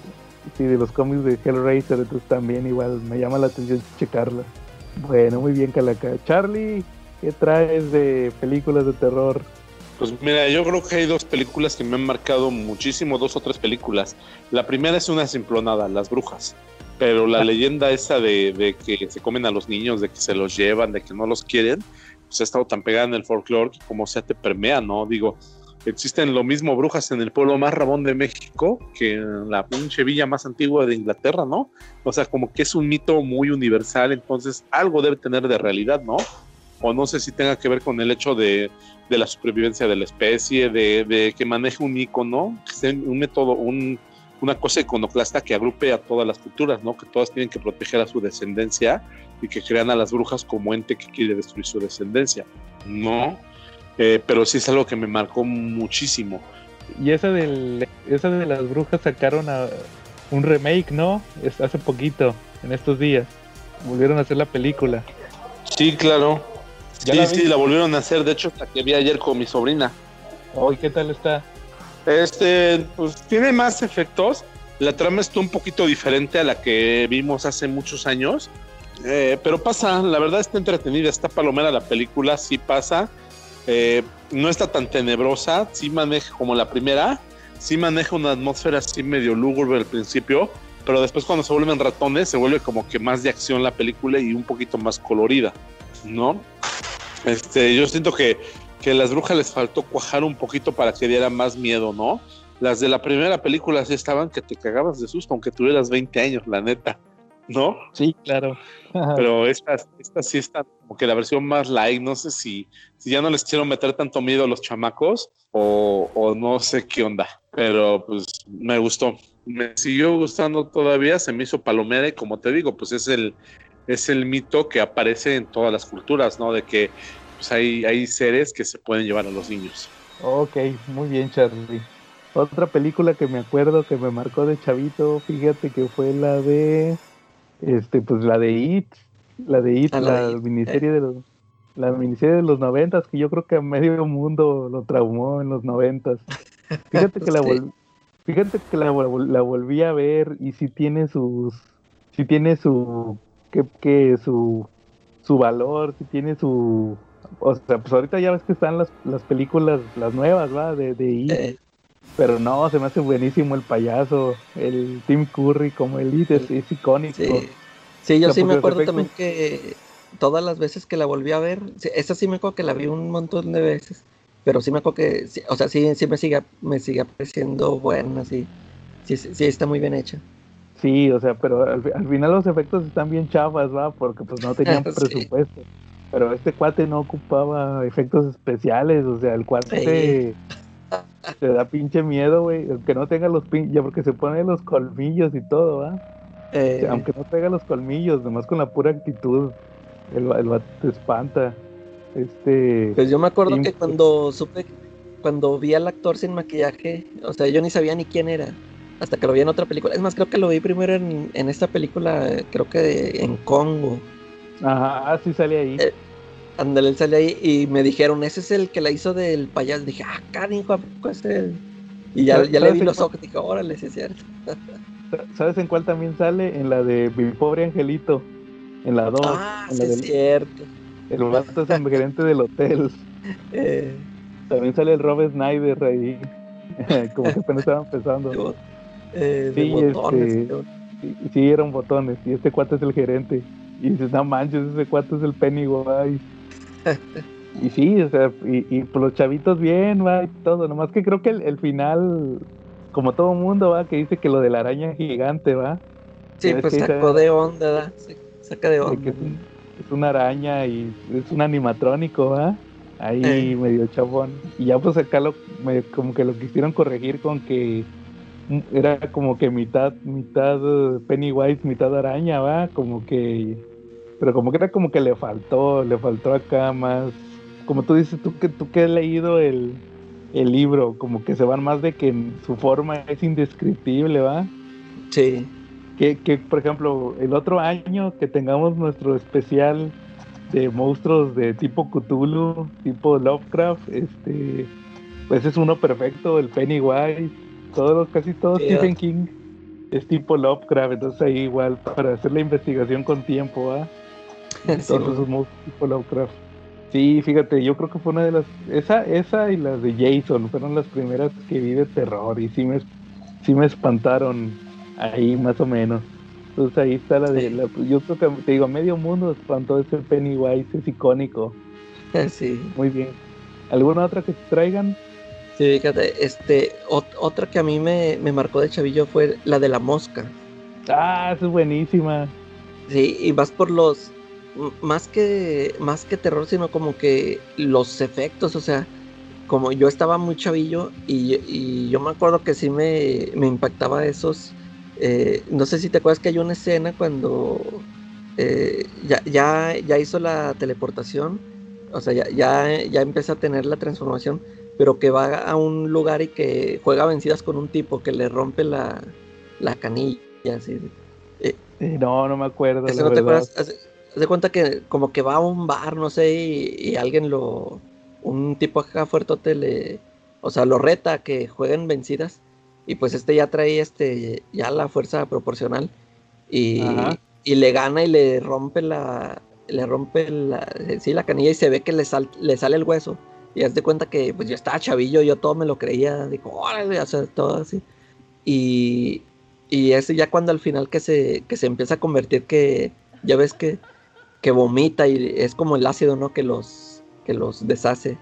sí, de los cómics de Hellraiser, entonces también igual me llama la atención checarla. Bueno, muy bien, Calaca. Charlie, ¿qué traes de películas de terror? Pues mira, yo creo que hay dos películas que me han marcado muchísimo, dos o tres películas. La primera es una simplonada, Las Brujas. Pero la leyenda esa de, de que se comen a los niños, de que se los llevan, de que no los quieren, pues ha estado tan pegada en el folclore que como sea te permea, ¿no? Digo, existen lo mismo brujas en el pueblo más rabón de México que en la pinche villa más antigua de Inglaterra, ¿no? O sea, como que es un mito muy universal, entonces algo debe tener de realidad, ¿no? O no sé si tenga que ver con el hecho de, de la supervivencia de la especie, de, de que maneje un icono, sea un método, un, una cosa iconoclasta que agrupe a todas las culturas, ¿no? Que todas tienen que proteger a su descendencia y que crean a las brujas como ente que quiere destruir su descendencia, ¿no? Eh, pero sí es algo que me marcó muchísimo. Y esa, del, esa de las brujas sacaron a un remake, ¿no? Es hace poquito, en estos días. Volvieron a hacer la película. Sí, claro. ¿Ya Sí, la sí, la volvieron a hacer, de hecho, la que vi ayer con mi sobrina. Hoy, ¿qué tal está? Este, pues tiene más efectos. La trama está un poquito diferente a la que vimos hace muchos años. Eh, pero pasa, la verdad está entretenida, está palomera la película, sí pasa. Eh, no está tan tenebrosa, sí maneja como la primera, sí maneja una atmósfera así medio lúgubre al principio, pero después cuando se vuelven ratones se vuelve como que más de acción la película y un poquito más colorida, ¿no? Este, yo siento que, que a las brujas les faltó cuajar un poquito para que diera más miedo, ¿no? Las de la primera película sí estaban que te cagabas de susto, aunque tuvieras 20 años, la neta, ¿no? Sí, claro. Pero estas, estas sí están como que la versión más light, no sé si, si ya no les quiero meter tanto miedo a los chamacos o, o no sé qué onda, pero pues me gustó. Me siguió gustando todavía, se me hizo palomera y como te digo, pues es el, es el mito que aparece en todas las culturas, ¿no? De que pues hay, hay seres que se pueden llevar a los niños. Ok, muy bien, Charlie. Otra película que me acuerdo que me marcó de chavito, fíjate que fue la de, este, pues la de It, la de It, Ah, la miniserie de los, la miniserie de los noventas, que yo creo que a medio mundo lo traumó en los noventas. Fíjate que la fíjate que la, la volví a ver y sí tiene sus, sí tiene su, que, que su, su valor, sí tiene su, o sea, pues ahorita ya ves que están las, las películas, las nuevas, ¿va? De, de It. Eh, Pero no, se me hace buenísimo el payaso, el Tim Curry como el It es, es icónico. sí. Sí, yo O sea, sí me acuerdo también que todas las veces que la volví a ver, esa sí me acuerdo que la vi un montón de veces, pero sí me acuerdo que, sí, o sea, sí, sí me sigue, me sigue pareciendo buena, sí, sí, sí, está muy bien hecha. Sí, o sea, pero al, fi- al final los efectos están bien chafas, ¿va? Porque pues no tenían Sí. presupuesto. Pero este cuate no ocupaba efectos especiales, o sea, el cuate te da pinche miedo, güey. Que no tenga los pinches, ya porque se pone los colmillos y todo, ¿va? Eh, Aunque no tenga los colmillos, nomás con la pura actitud, el, el te espanta. Este. Pues yo me acuerdo que cuando supe cuando vi al actor sin maquillaje, o sea, yo ni sabía ni quién era. Hasta que lo vi en otra película. Es más, creo que lo vi primero en, en esta película, creo que en Congo. Ajá, sí sale ahí. Eh, Ándale, él sale ahí y me dijeron, ese es el que la hizo del payaso. Dije, ah, cariño, ¿a poco es él? Y ya, ya le ¿Sabes vi los ojos, dije, órale, sí es cierto. ¿Sabes en cuál también sale? En la de Mi Pobre Angelito. En la 2. ah, en sí es cierto. el vato es el gerente del hotel. Eh, También sale el Rob Snyder ahí. Como que apenas estaba empezando. eh, Sí, botones. este-. Sí, sí, eran botones. Y este cuate es el gerente. Y dices, no manches, ese cuate es el Pennywise. Y sí, o sea, y, y pues los chavitos bien, va, y todo. Nomás que creo que el, el final, como todo mundo, va, que dice que lo de la araña gigante, va. Sí, es pues sacó de onda, ¿verdad? Sí, Saca de de onda. que es, un- es una araña y es un animatrónico, va. Ahí Eh. medio chabón. Y ya pues acá lo, me- como que lo quisieron corregir con que era como que mitad, mitad eh, Pennywise, mitad araña, va, como que, pero como que era como que le faltó, le faltó acá más, como tú dices, tú que tú que has leído el, el libro, como que se van más de que su forma es indescriptible, va. Sí. Que, que, por ejemplo, el otro año que tengamos nuestro especial de monstruos de tipo Cthulhu, tipo Lovecraft, este, pues es uno perfecto, el Pennywise, todos casi todo Sí, Stephen. King es tipo Lovecraft, entonces ahí igual para hacer la investigación con tiempo, ¿ah? Esos monstruos tipo Lovecraft. Sí, fíjate, yo creo que fue una de las, esa, esa y las de Jason fueron las primeras que vi de terror y sí me, sí me espantaron ahí más o menos. Entonces ahí está la de, la- yo creo que te digo, medio mundo espantó ese Pennywise, es icónico. sí. Muy bien. ¿Alguna otra que te traigan? Sí, fíjate, este, ot- otra que a mí me, me marcó de chavillo fue la de la mosca. Ah, es buenísima. Sí, y vas por los, más que, más que terror, sino como que los efectos, o sea, como yo estaba muy chavillo y, y yo me acuerdo que sí me, me impactaba esos, eh, no sé si te acuerdas que hay una escena cuando eh, ya, ya, ya hizo la teleportación, o sea, ya, ya, ya empieza a tener la transformación, pero que va a un lugar y que juega vencidas con un tipo que le rompe la, la canilla, así. Sí, no, no me acuerdo. La no te acuerdas. De cuenta que como que va a un bar, no sé, y, y alguien lo. Un tipo acá fuertote le. O sea, lo reta a que jueguen vencidas. Y pues este ya trae este. Ya la fuerza proporcional. Y, y le gana y le rompe la. Le rompe la. Sí, la canilla y se ve que le, sal- le sale el hueso. Y haz de cuenta que pues yo estaba chavillo, yo todo me lo creía. Digo, órale, o sea, todo así. Y, y ese ya cuando al final que se, que se empieza a convertir que ya ves que, que vomita y es como el ácido, ¿no? Que los, que los deshace.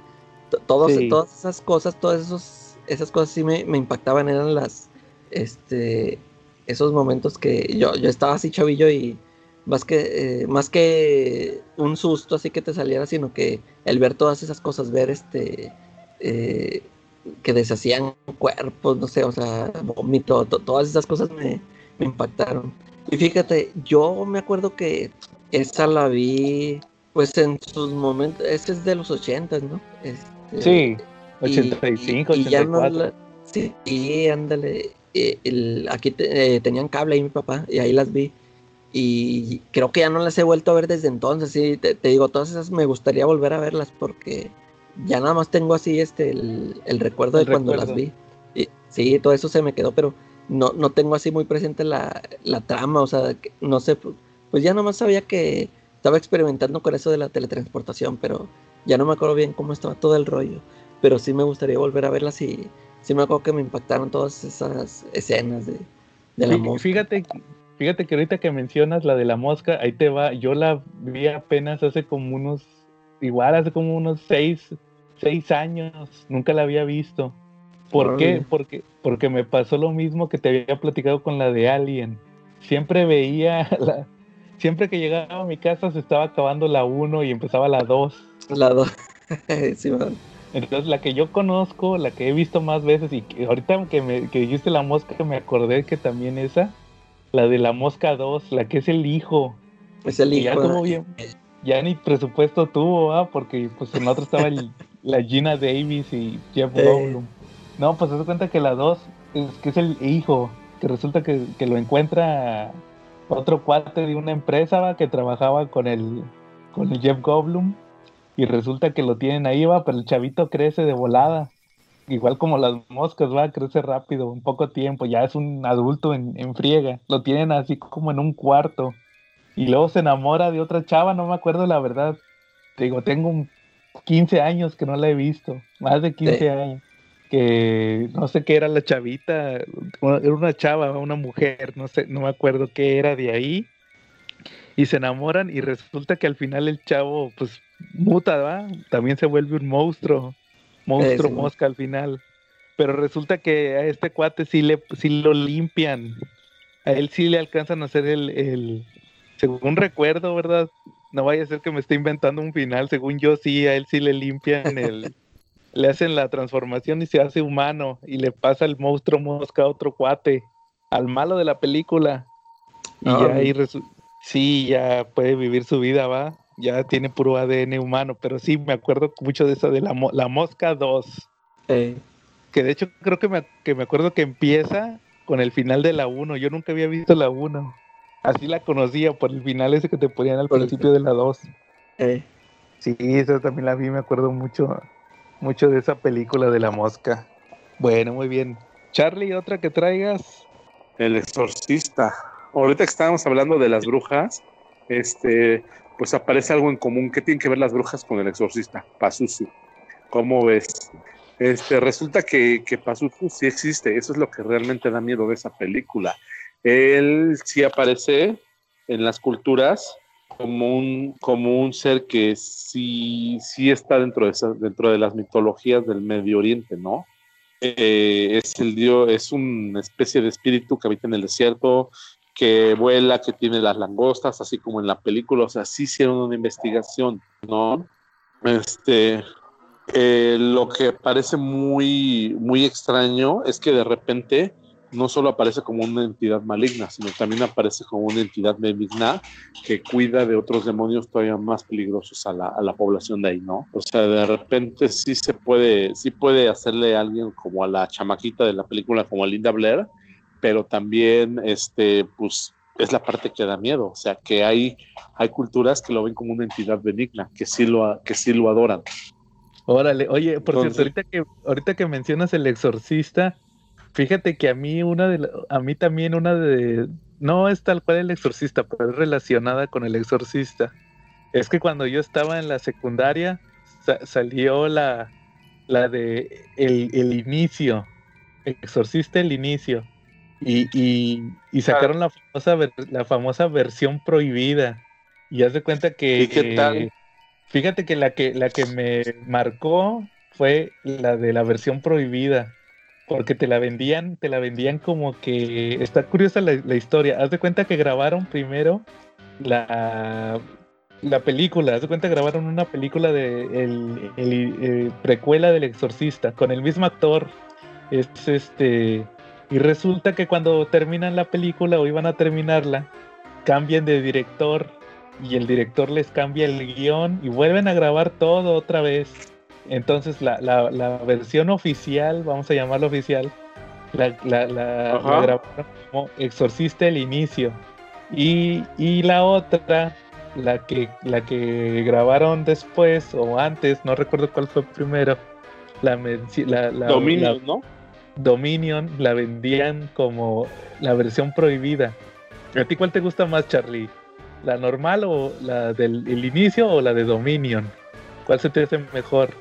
T- Todos, Sí. Todas esas cosas, todas esos, esas cosas sí me, me impactaban, eran las, este, esos momentos que yo, yo estaba así chavillo y más que, eh, más que un susto así que te saliera, sino que el ver todas esas cosas, ver este, eh, que deshacían cuerpos, no sé, o sea, vómito, to- todas esas cosas me, me impactaron. Y fíjate, yo me acuerdo que esa la vi, pues en sus momentos, esa es de los ochentas, ¿no? Este, Sí, y- 85, y- y ya no 84. la- sí, y ándale. eh, el- aquí te- eh, tenían cable ahí mi papá y ahí las vi. Y creo que ya no las he vuelto a ver desde entonces. Sí, te, te digo, todas esas me gustaría volver a verlas porque ya nada más tengo así este el, el recuerdo de cuando recuerdo. las vi. Y, sí, todo eso se me quedó, pero no, no tengo así muy presente la, la trama. O sea, que- no sé, pues ya nada más sabía que estaba experimentando con eso de la teletransportación, pero ya no me acuerdo bien cómo estaba todo el rollo. Pero sí me gustaría volver a verlas y sí me acuerdo que me impactaron todas esas escenas de, de la mosca. Fíjate, fíjate que ahorita que mencionas la de la mosca, ahí te va. Yo la vi apenas hace como unos, igual hace como unos seis, seis años. Nunca la había visto. ¿Por qué? Porque, porque me pasó lo mismo que te había platicado con la de Alien. Siempre veía, la, siempre que llegaba a mi casa se estaba acabando la 1 y empezaba la 2. La dos. sí, man. Entonces la que yo conozco, la que he visto más veces y que ahorita que, me, que dijiste la mosca me acordé que también esa, la de la mosca 2, la que es el hijo, es el ya hijo. bien, ya ni presupuesto tuvo, ¿ah? porque pues en la otra estaba el, la Gina Davis y Jeff Eh. Goldblum. No, pues se da cuenta que la 2 es que es el hijo, que resulta que, que lo encuentra otro cuate de una empresa ¿va? que trabajaba con el, con el Jeff Goldblum y resulta que lo tienen ahí, va, pero el chavito crece de volada. Igual como las moscas, va, crece rápido, en poco tiempo, ya es un adulto en, en friega. Lo tienen así como en un cuarto. Y luego se enamora de otra chava, no me acuerdo la verdad. Te digo, tengo un 15 años que no la he visto, más de 15 Sí. años. Que no sé qué era la chavita, era una chava, una mujer, no sé, no me acuerdo qué era de ahí. Y se enamoran y resulta que al final el chavo, pues, muta, ¿va? También se vuelve un monstruo, monstruo mosca al final. Pero resulta que a este cuate sí, le, sí lo limpian. A él sí le alcanzan a hacer el, el, según recuerdo, ¿verdad? No vaya a ser que me esté inventando un final. Según yo, sí, a él sí le limpian el. le hacen la transformación y se hace humano. Y le pasa el monstruo mosca a otro cuate. Al malo de la película. Y Ah, ya ahí Sí, ya puede vivir su vida, va. Ya tiene puro ADN humano. Pero sí, me acuerdo mucho de esa de la, mo- la Mosca 2. Eh, Que de hecho creo que me, que me acuerdo que empieza con el final de la 1. Yo nunca había visto la 1. Así la conocía por el final ese que te ponían al Por el- principio de la 2. eh. Sí, esa también la vi, me acuerdo mucho, mucho de esa película de la mosca. Bueno, muy bien. Charlie, otra que traigas. El exorcista. Ahorita que estábamos hablando de las brujas, este, pues aparece algo en común. ¿Qué tienen que ver las brujas con el exorcista? Pazuzu. ¿Cómo ves? Este, resulta que, que Pazuzu sí existe. Eso es lo que realmente da miedo de esa película. Él sí aparece en las culturas como un, como un ser que sí, sí está dentro de, dentro de las mitologías del Medio Oriente, ¿no? Eh, es el dios, es una especie de espíritu que habita en el desierto, que vuela, que tiene las langostas, así como en la película, o sea, sí hicieron una investigación, ¿no? Este, eh, lo que parece muy, muy extraño es que de repente no solo aparece como una entidad maligna, sino también aparece como una entidad benigna que cuida de otros demonios todavía más peligrosos a la, a la población de ahí, ¿no? O sea, de repente sí se puede, sí puede hacerle a alguien como a la chamaquita de la película, como a Linda Blair, pero también, este, pues, es la parte que da miedo, o sea, que hay, hay culturas que lo ven como una entidad benigna, que sí lo, que sí lo adoran. Órale, oye, por Entonces- cierto, ahorita que, ahorita que mencionas el exorcista, fíjate que a mí una de la- a mí también una de no es tal cual el exorcista, pero es relacionada con el exorcista. Es que cuando yo estaba en la secundaria sa- salió la la de el, el inicio, exorcista el inicio. Y, y, y sacaron la famosa ver- la famosa versión prohibida. Y haz de cuenta que ¿Y qué tal? eh, Fíjate que la que la que me marcó fue la de la versión prohibida, porque te la vendían, te la vendían como que está curiosa la, historia. Haz de cuenta que grabaron primero la la película, haz de cuenta que grabaron una película de el precuela del Exorcista con el mismo actor. Es este y resulta que cuando terminan la película o iban a terminarla, cambian de director y el director les cambia el guion y vuelven a grabar todo otra vez. Entonces la, la- la versión oficial, vamos a llamarla oficial, la, la, la- grabaron como Exorcista el inicio. Y, y la otra, la que, la que grabaron después o antes, no recuerdo cuál fue primero, la, la, la- Dominio, la- ¿no? Dominion la vendían como la versión prohibida. ¿A ti cuál te gusta más, Charlie? ¿La normal o la del el inicio o la de Dominion? ¿Cuál se te hace mejor?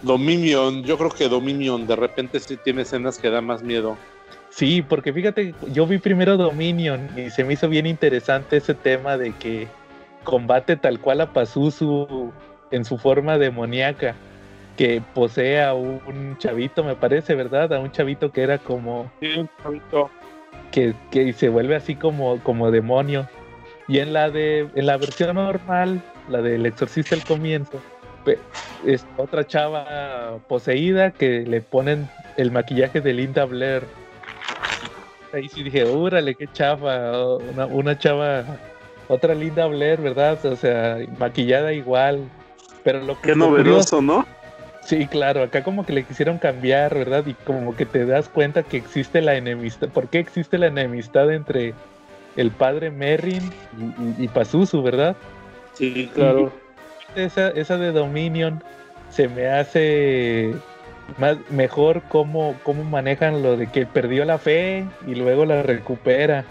Dominion, yo creo que Dominion de repente sí tiene escenas que da más miedo. Sí, porque fíjate, yo vi primero Dominion y se me hizo bien interesante ese tema de que combate tal cual a Pazuzu en su forma demoníaca, que posee a un chavito, me parece, ¿verdad? A un chavito que era como que, que se vuelve así como, como demonio. Y en la de en la versión normal, la del exorcista al comienzo, es otra chava poseída que le ponen el maquillaje de Linda Blair. Ahí sí dije, órale, qué chava, una, una chava, otra Linda Blair, ¿verdad? O sea, maquillada igual. Pero lo que Qué novedoso, ¿no? Sí, claro, acá como que le quisieron cambiar, ¿verdad? Y como que te das cuenta que existe la enemistad. ¿Por qué existe la enemistad entre el padre Merrin y, y, y Pazuzu, verdad? Sí, claro. Esa, esa de Dominion se me hace más mejor cómo, cómo manejan lo de que perdió la fe y luego la recupera.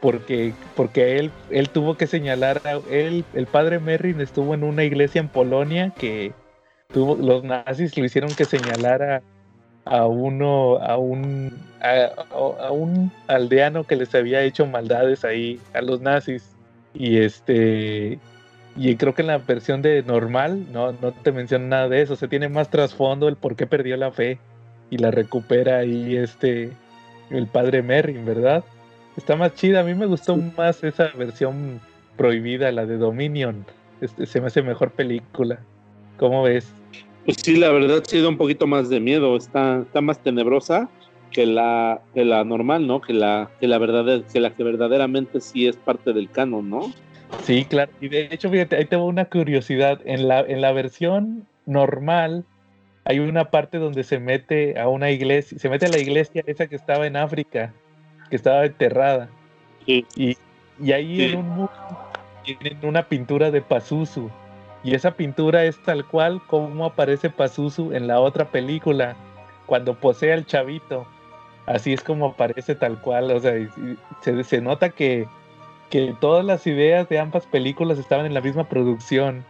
Porque, porque él, él tuvo que señalar, a, él, el padre Merrin estuvo en una iglesia en Polonia que tuvo, los nazis lo hicieron que señalara a uno, a un, a, a, un aldeano que les había hecho maldades ahí a los nazis. Y este, y creo que en la versión de normal no, no te menciona nada de eso. Se tiene más trasfondo el por qué perdió la fe y la recupera ahí este, el padre Merrin, ¿verdad? Está más chida. A mí me gustó sí. más esa versión prohibida, la de Dominion. Este, se me hace mejor película. ¿Cómo ves? Pues sí, la verdad sí da un poquito más de miedo, está, está más tenebrosa que la, que la normal, ¿no? Que la, que la verdad, que la que verdaderamente sí es parte del canon, ¿no? Sí, claro. Y de hecho, fíjate, ahí tengo una curiosidad. En la, en la versión normal hay una parte donde se mete a una iglesia, se mete a la iglesia esa que estaba en África, que estaba enterrada. Sí. Y, y ahí sí. en un muro tienen una pintura de Pazuzu. Y esa pintura es tal cual como aparece Pazuzu en la otra película, cuando posee al chavito. Así es como aparece tal cual. O sea, se, nota que, que todas las ideas de ambas películas estaban en la misma producción,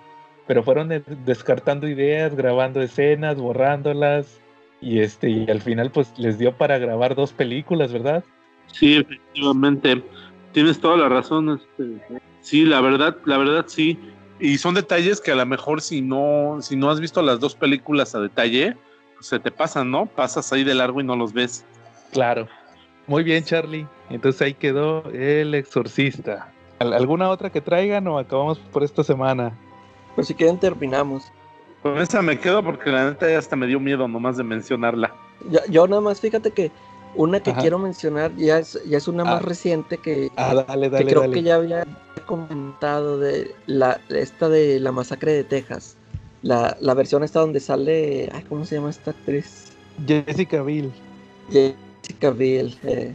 pero fueron descartando ideas, grabando escenas, borrándolas. Y este, y al final, pues les dio para grabar dos películas, ¿verdad? Sí, efectivamente. Tienes toda la razón. Este. Sí, la verdad, la verdad sí y son detalles que a lo mejor si no, si no has visto las dos películas a detalle, pues se te pasan, ¿no? Pasas ahí de largo y no los ves. Claro. Muy bien, Charlie. Entonces ahí quedó El Exorcista. ¿Alguna otra que traigan o acabamos por esta semana? Pues si quieren terminamos. Con esa me quedo porque la neta ya hasta me dio miedo nomás de mencionarla. Yo, yo nada más, fíjate que una que Ajá. quiero mencionar ya es, ya es una ah. más reciente que, ah, dale, dale, que creo dale. que ya había comentado de la esta de la masacre de Texas. La, la versión esta donde sale. Ay, ¿Cómo se llama esta actriz? Jessica Biel. Jessica Biel. Eh,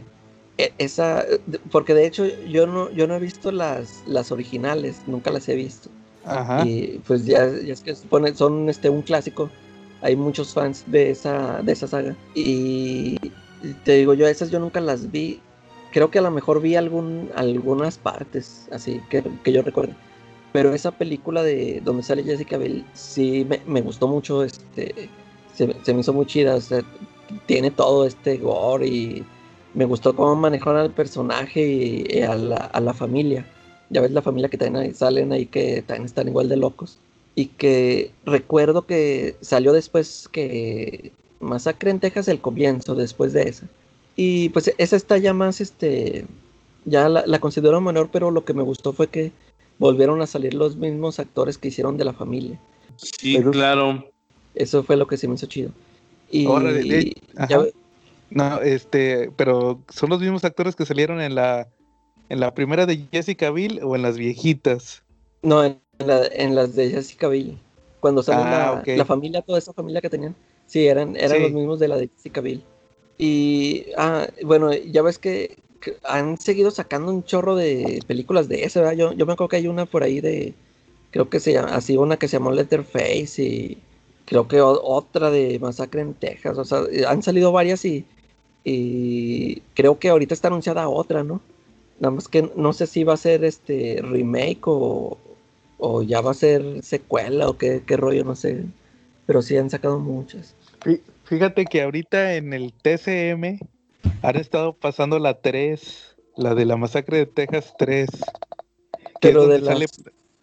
esa. Porque de hecho yo no, yo no he visto las, las originales, nunca las he visto. Ajá. Y pues ya, ya es que supone, son este, un clásico. Hay muchos fans de esa, de esa saga. Y te digo yo, esas yo nunca las vi. Creo que a lo mejor vi algún, algunas partes, así que, que yo recuerdo. Pero esa película de donde sale Jessica Biel, sí me, me gustó mucho. Este, se, se, me hizo muy chida. O sea, tiene todo este gore y me gustó cómo manejaron al personaje y, y a, la, a, la, familia. Ya ves la familia que también salen ahí que también están igual de locos. Y que recuerdo que salió después que Masacre en Texas el comienzo, después de esa. Y pues esa está ya más, este, ya la, la, considero menor, pero lo que me gustó fue que volvieron a salir los mismos actores que hicieron de la familia. Sí, pero, claro. Eso fue lo que se me hizo chido. Y, ya, no, este, pero son los mismos actores que salieron en la, en la primera de Jessica Biel o en las viejitas. No, en, la, en las de Jessica Biel. Cuando sale ah, la, okay. la, familia, toda esa familia que tenían. Sí, eran, eran sí. los mismos de la de Jessica Biel. Y, ah, bueno, ya ves que, han seguido sacando un chorro de películas de ese, ¿verdad? Yo, yo me acuerdo que hay una por ahí de, creo que se llama, así una que se llamó Letterface y creo que otra de Masacre en Texas, o sea, han salido varias y, y creo que ahorita está anunciada otra, ¿no? Nada más que no sé si va a ser este remake o, o ya va a ser secuela o qué, qué rollo, no sé. Pero sí han sacado muchas. Fíjate que ahorita en el TCM han estado pasando la 3, la de la masacre de Texas 3. Pero de las, sale,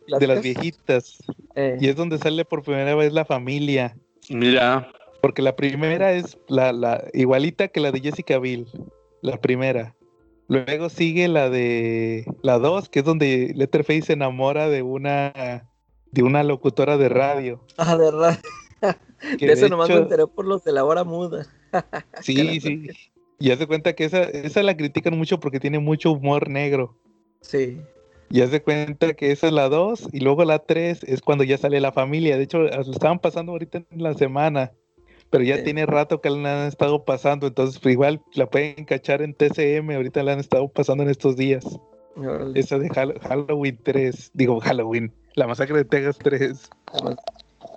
las, de las viejitas. Eh. Y es donde sale por primera vez la familia. Mira. Porque la primera es la, la igualita que la de Jessica Biel. La primera. Luego sigue la de la 2, que es donde Letterface se enamora de una de una locutora de radio. Ah, de radio. Que de eso de nomás hecho, me enteré por los de la hora muda. sí, sí. Y hace cuenta que esa, esa la critican mucho porque tiene mucho humor negro. Sí. Y haz de cuenta que esa es la 2 y luego la 3 es cuando ya sale la familia. De hecho, lo estaban pasando ahorita en la semana, pero ya Sí. tiene rato que la han estado pasando, entonces pues, igual la pueden cachar en TCM, ahorita la han estado pasando en estos días. Órale. Esa de Hall- Halloween 3, digo Halloween, la masacre de Texas 3.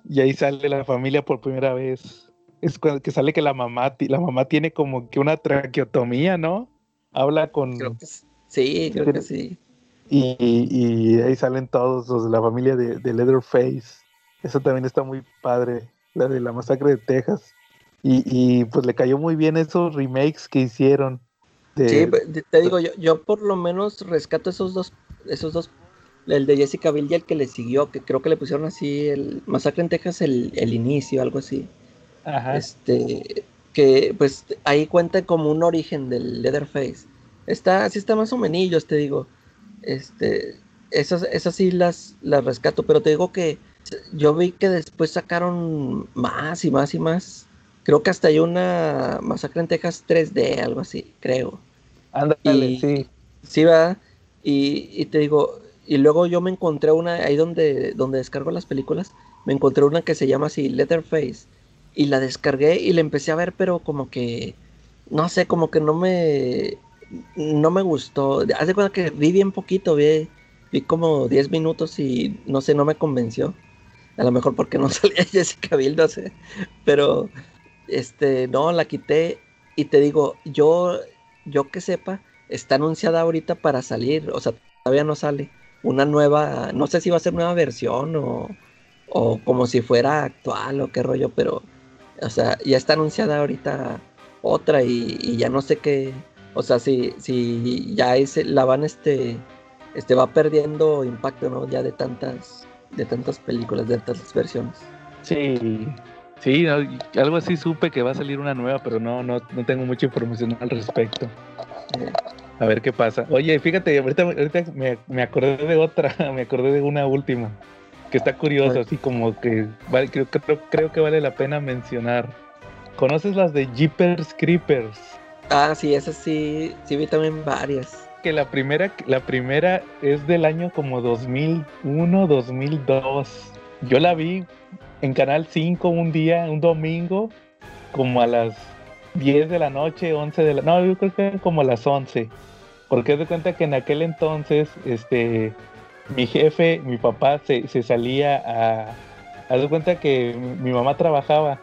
Y ahí sale la familia por primera vez. Es cuando que sale que la mamá, la mamá tiene como que una traqueotomía, ¿no? Habla con... creo que s- sí, creo que sí. Y, y ahí salen todos los de la familia de, de Leatherface. Eso también está muy padre, la de la masacre de Texas. Y, y, pues le cayó muy bien esos remakes que hicieron. de- Sí, te- te digo, yo, yo por lo menos rescato esos dos, esos dos, el de Jessica Biel y el que le siguió, que creo que le pusieron así, el Masacre en Texas, el, el inicio, algo así. Ajá. Este, que pues ahí cuenta como un origen del Leatherface. Está, sí está más o menos, te digo. Este, esas, esas sí las, las rescato, pero te digo que yo vi que después sacaron más y más y más. Creo que hasta hay una Masacre en Texas 3D, algo así, creo. Ándale, sí. Sí, va. Y, y te digo, y luego yo me encontré una, ahí donde, donde descargo las películas, me encontré una que se llama así, Letterface. Y la descargué y la empecé a ver, pero como que, no sé, como que no me, no me gustó. Haz de cuenta que vi bien poquito, vi, vi como 10 minutos y no sé, no me convenció. A lo mejor porque no salía Jessica Biel, no sé. Pero, este, no, la quité y te digo, yo, yo que sepa, está anunciada ahorita para salir, o sea, todavía no sale. Una nueva, no sé si va a ser nueva versión o, o como si fuera actual o qué rollo, pero, o sea, ya está anunciada ahorita otra y, y ya no sé qué, o sea, si, si ya es, la van, este, este, va perdiendo impacto, ¿no? Ya de tantas, de tantas películas, de tantas versiones. Sí, sí, no, algo así supe que va a salir una nueva, pero no, no, no tengo mucha información al respecto. Eh, A ver qué pasa. Oye, fíjate, ahorita, ahorita me, me acordé de otra, me acordé de una última, que está curiosa, así como que vale- creo, creo, creo que vale la pena mencionar. ¿Conoces las de Jeepers Creepers? Ah, sí, esas sí, sí vi también varias. Que la primera, la primera es del año como 2001, 2002. Yo la vi en Canal 5 un día, un domingo, como a las 10 de la noche, 11 de la... No, yo creo que como a las 11. Porque haz de cuenta que en aquel entonces, este, mi jefe, mi papá se, se salía a... Haz de cuenta que mi, mi mamá trabajaba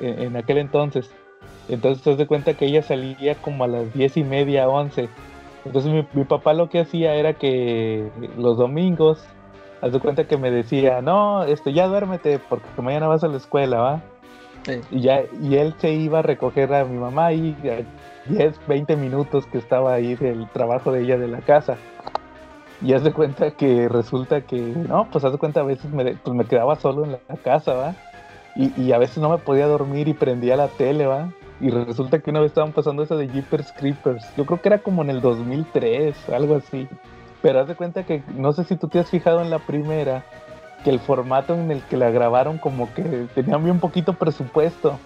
en, en aquel entonces. Entonces haz de cuenta que ella salía como a las 10 y media, 11. Entonces mi, mi papá lo que hacía era que los domingos, haz de cuenta que me decía, no, este, ya duérmete porque mañana vas a la escuela, ¿va? Y, ya, y él se iba a recoger a mi mamá y a 10, 20 minutos que estaba ahí del trabajo de ella de la casa. Y haz de cuenta que resulta que, no, pues haz de cuenta a veces me, pues me quedaba solo en la casa, ¿va? Y, y a veces no me podía dormir y prendía la tele, ¿va? Y resulta que una vez estaban pasando esa de Jeepers Creepers. Yo creo que era como en el 2003, algo así. Pero haz de cuenta que, no sé si tú te has fijado en la primera, que el formato en el que la grabaron como que tenían bien poquito presupuesto.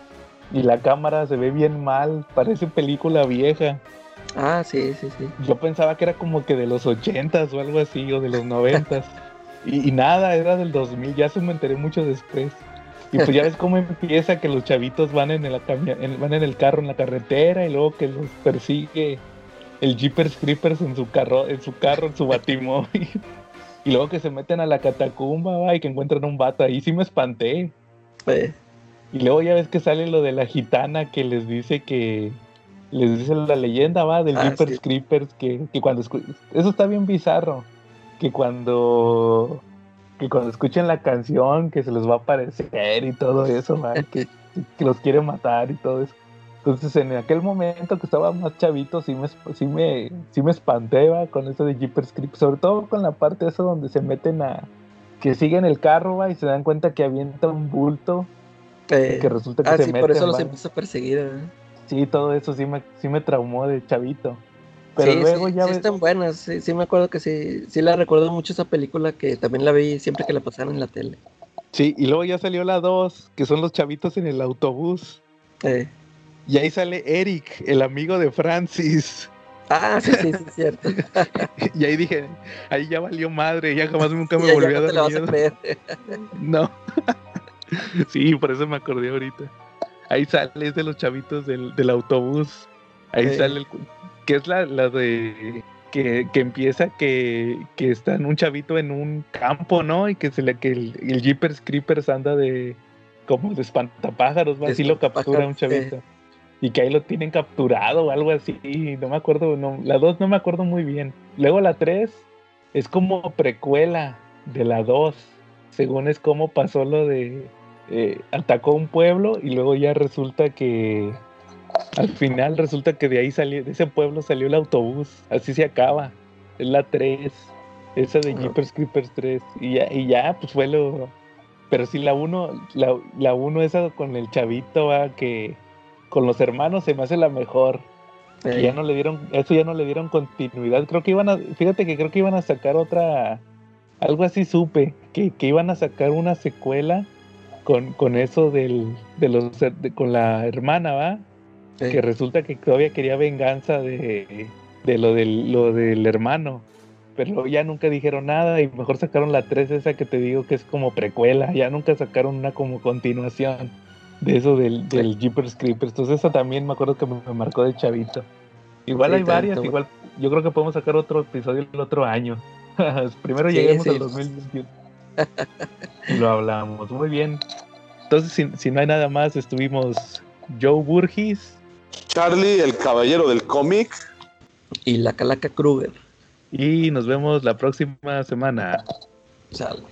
Y la cámara se ve bien mal, parece película vieja. Ah, sí, sí, sí. Yo pensaba que era como que de los 80s o algo así, o de los 90s. y, y nada, era del 2000, ya se me enteré mucho después. Y pues ya ves cómo empieza que los chavitos van en el, en- van en el carro en la carretera y luego que los persigue el Jeepers Creepers en su carro, en su carro, en su batimóvil. Y luego que se meten a la catacumba, va, y que encuentran un vato ahí, sí me espanté. Eh, Y luego ya ves que sale lo de la gitana que les dice que les dice la leyenda, va, del Ah, Jeepers sí. Creepers, que, que cuando eso está bien bizarro, que cuando que cuando escuchen la canción que se les va a aparecer y todo eso, va, que, que los quiere matar y todo eso. Entonces en aquel momento que estaba más chavito sí me, sí me, sí me espanté va, con eso de Jeepers Creepers, sobre todo con la parte esa donde se meten a que siguen el carro va, y se dan cuenta que avienta un bulto eh, que resulta que ah, se sí, meten, por eso los ¿va? empieza a perseguir. ¿eh? Sí, todo eso sí me, sí me traumó de chavito. Pero sí, luego sí, ya sí ves. están buenas. Sí, sí me acuerdo que sí, sí la recuerdo mucho esa película que también la vi siempre que la pasaban en la tele. Sí, y luego ya salió la 2, que son los chavitos en el autobús. Eh, Y ahí sale Eric, el amigo de Francis. Ah, sí, sí, sí, es cierto. y ahí dije, ahí ya valió madre, ya jamás nunca me Ya- ya volvió no a te dar vas a miedo. creer. No. sí, por eso me acordé ahorita. Ahí sale, es de los chavitos del, del autobús. Ahí Sí. sale el que es la, la de que, que empieza que, que está en un chavito en un campo, ¿no? Y que se le que el, el Jeepers Creepers anda de como de espantapájaros, así lo captura un chavito. Y que ahí lo tienen capturado o algo así, no me acuerdo, no, la 2 no me acuerdo muy bien. Luego la 3 es como precuela de la 2, según es como pasó lo de eh, atacó un pueblo y luego ya resulta que al final resulta que de ahí salió, de ese pueblo salió el autobús, así se acaba. Es la 3, esa de Ah. Jeepers Creepers 3 y ya, y ya pues fue lo pero sí la 1, la, la 1 esa con el chavito va que con los hermanos se me hace la mejor. Sí. Ya no le dieron, eso ya no le dieron continuidad. Creo que iban a, fíjate que creo que iban a sacar otra, algo así supe, que, que iban a sacar una secuela con, con eso del, de los, de- con la hermana, ¿va? Sí. Que resulta que todavía quería venganza de, de lo del, lo del hermano. Pero ya nunca dijeron nada y mejor sacaron la 3 esa que te digo que es como precuela. Ya nunca sacaron una como continuación de eso del, del Jeepers Creepers. Entonces esa también me acuerdo que me, me marcó de chavito. Igual Sí, hay varias, tanto. igual yo creo que podemos sacar otro episodio el otro año. Primero Sí, lleguemos sí. al 2021. y lo hablamos. Muy bien. Entonces, si, si no hay nada más, estuvimos Joe Burgis Charlie, el caballero del cómic. Y la Calaca Kruger. y nos vemos la próxima semana. Sale.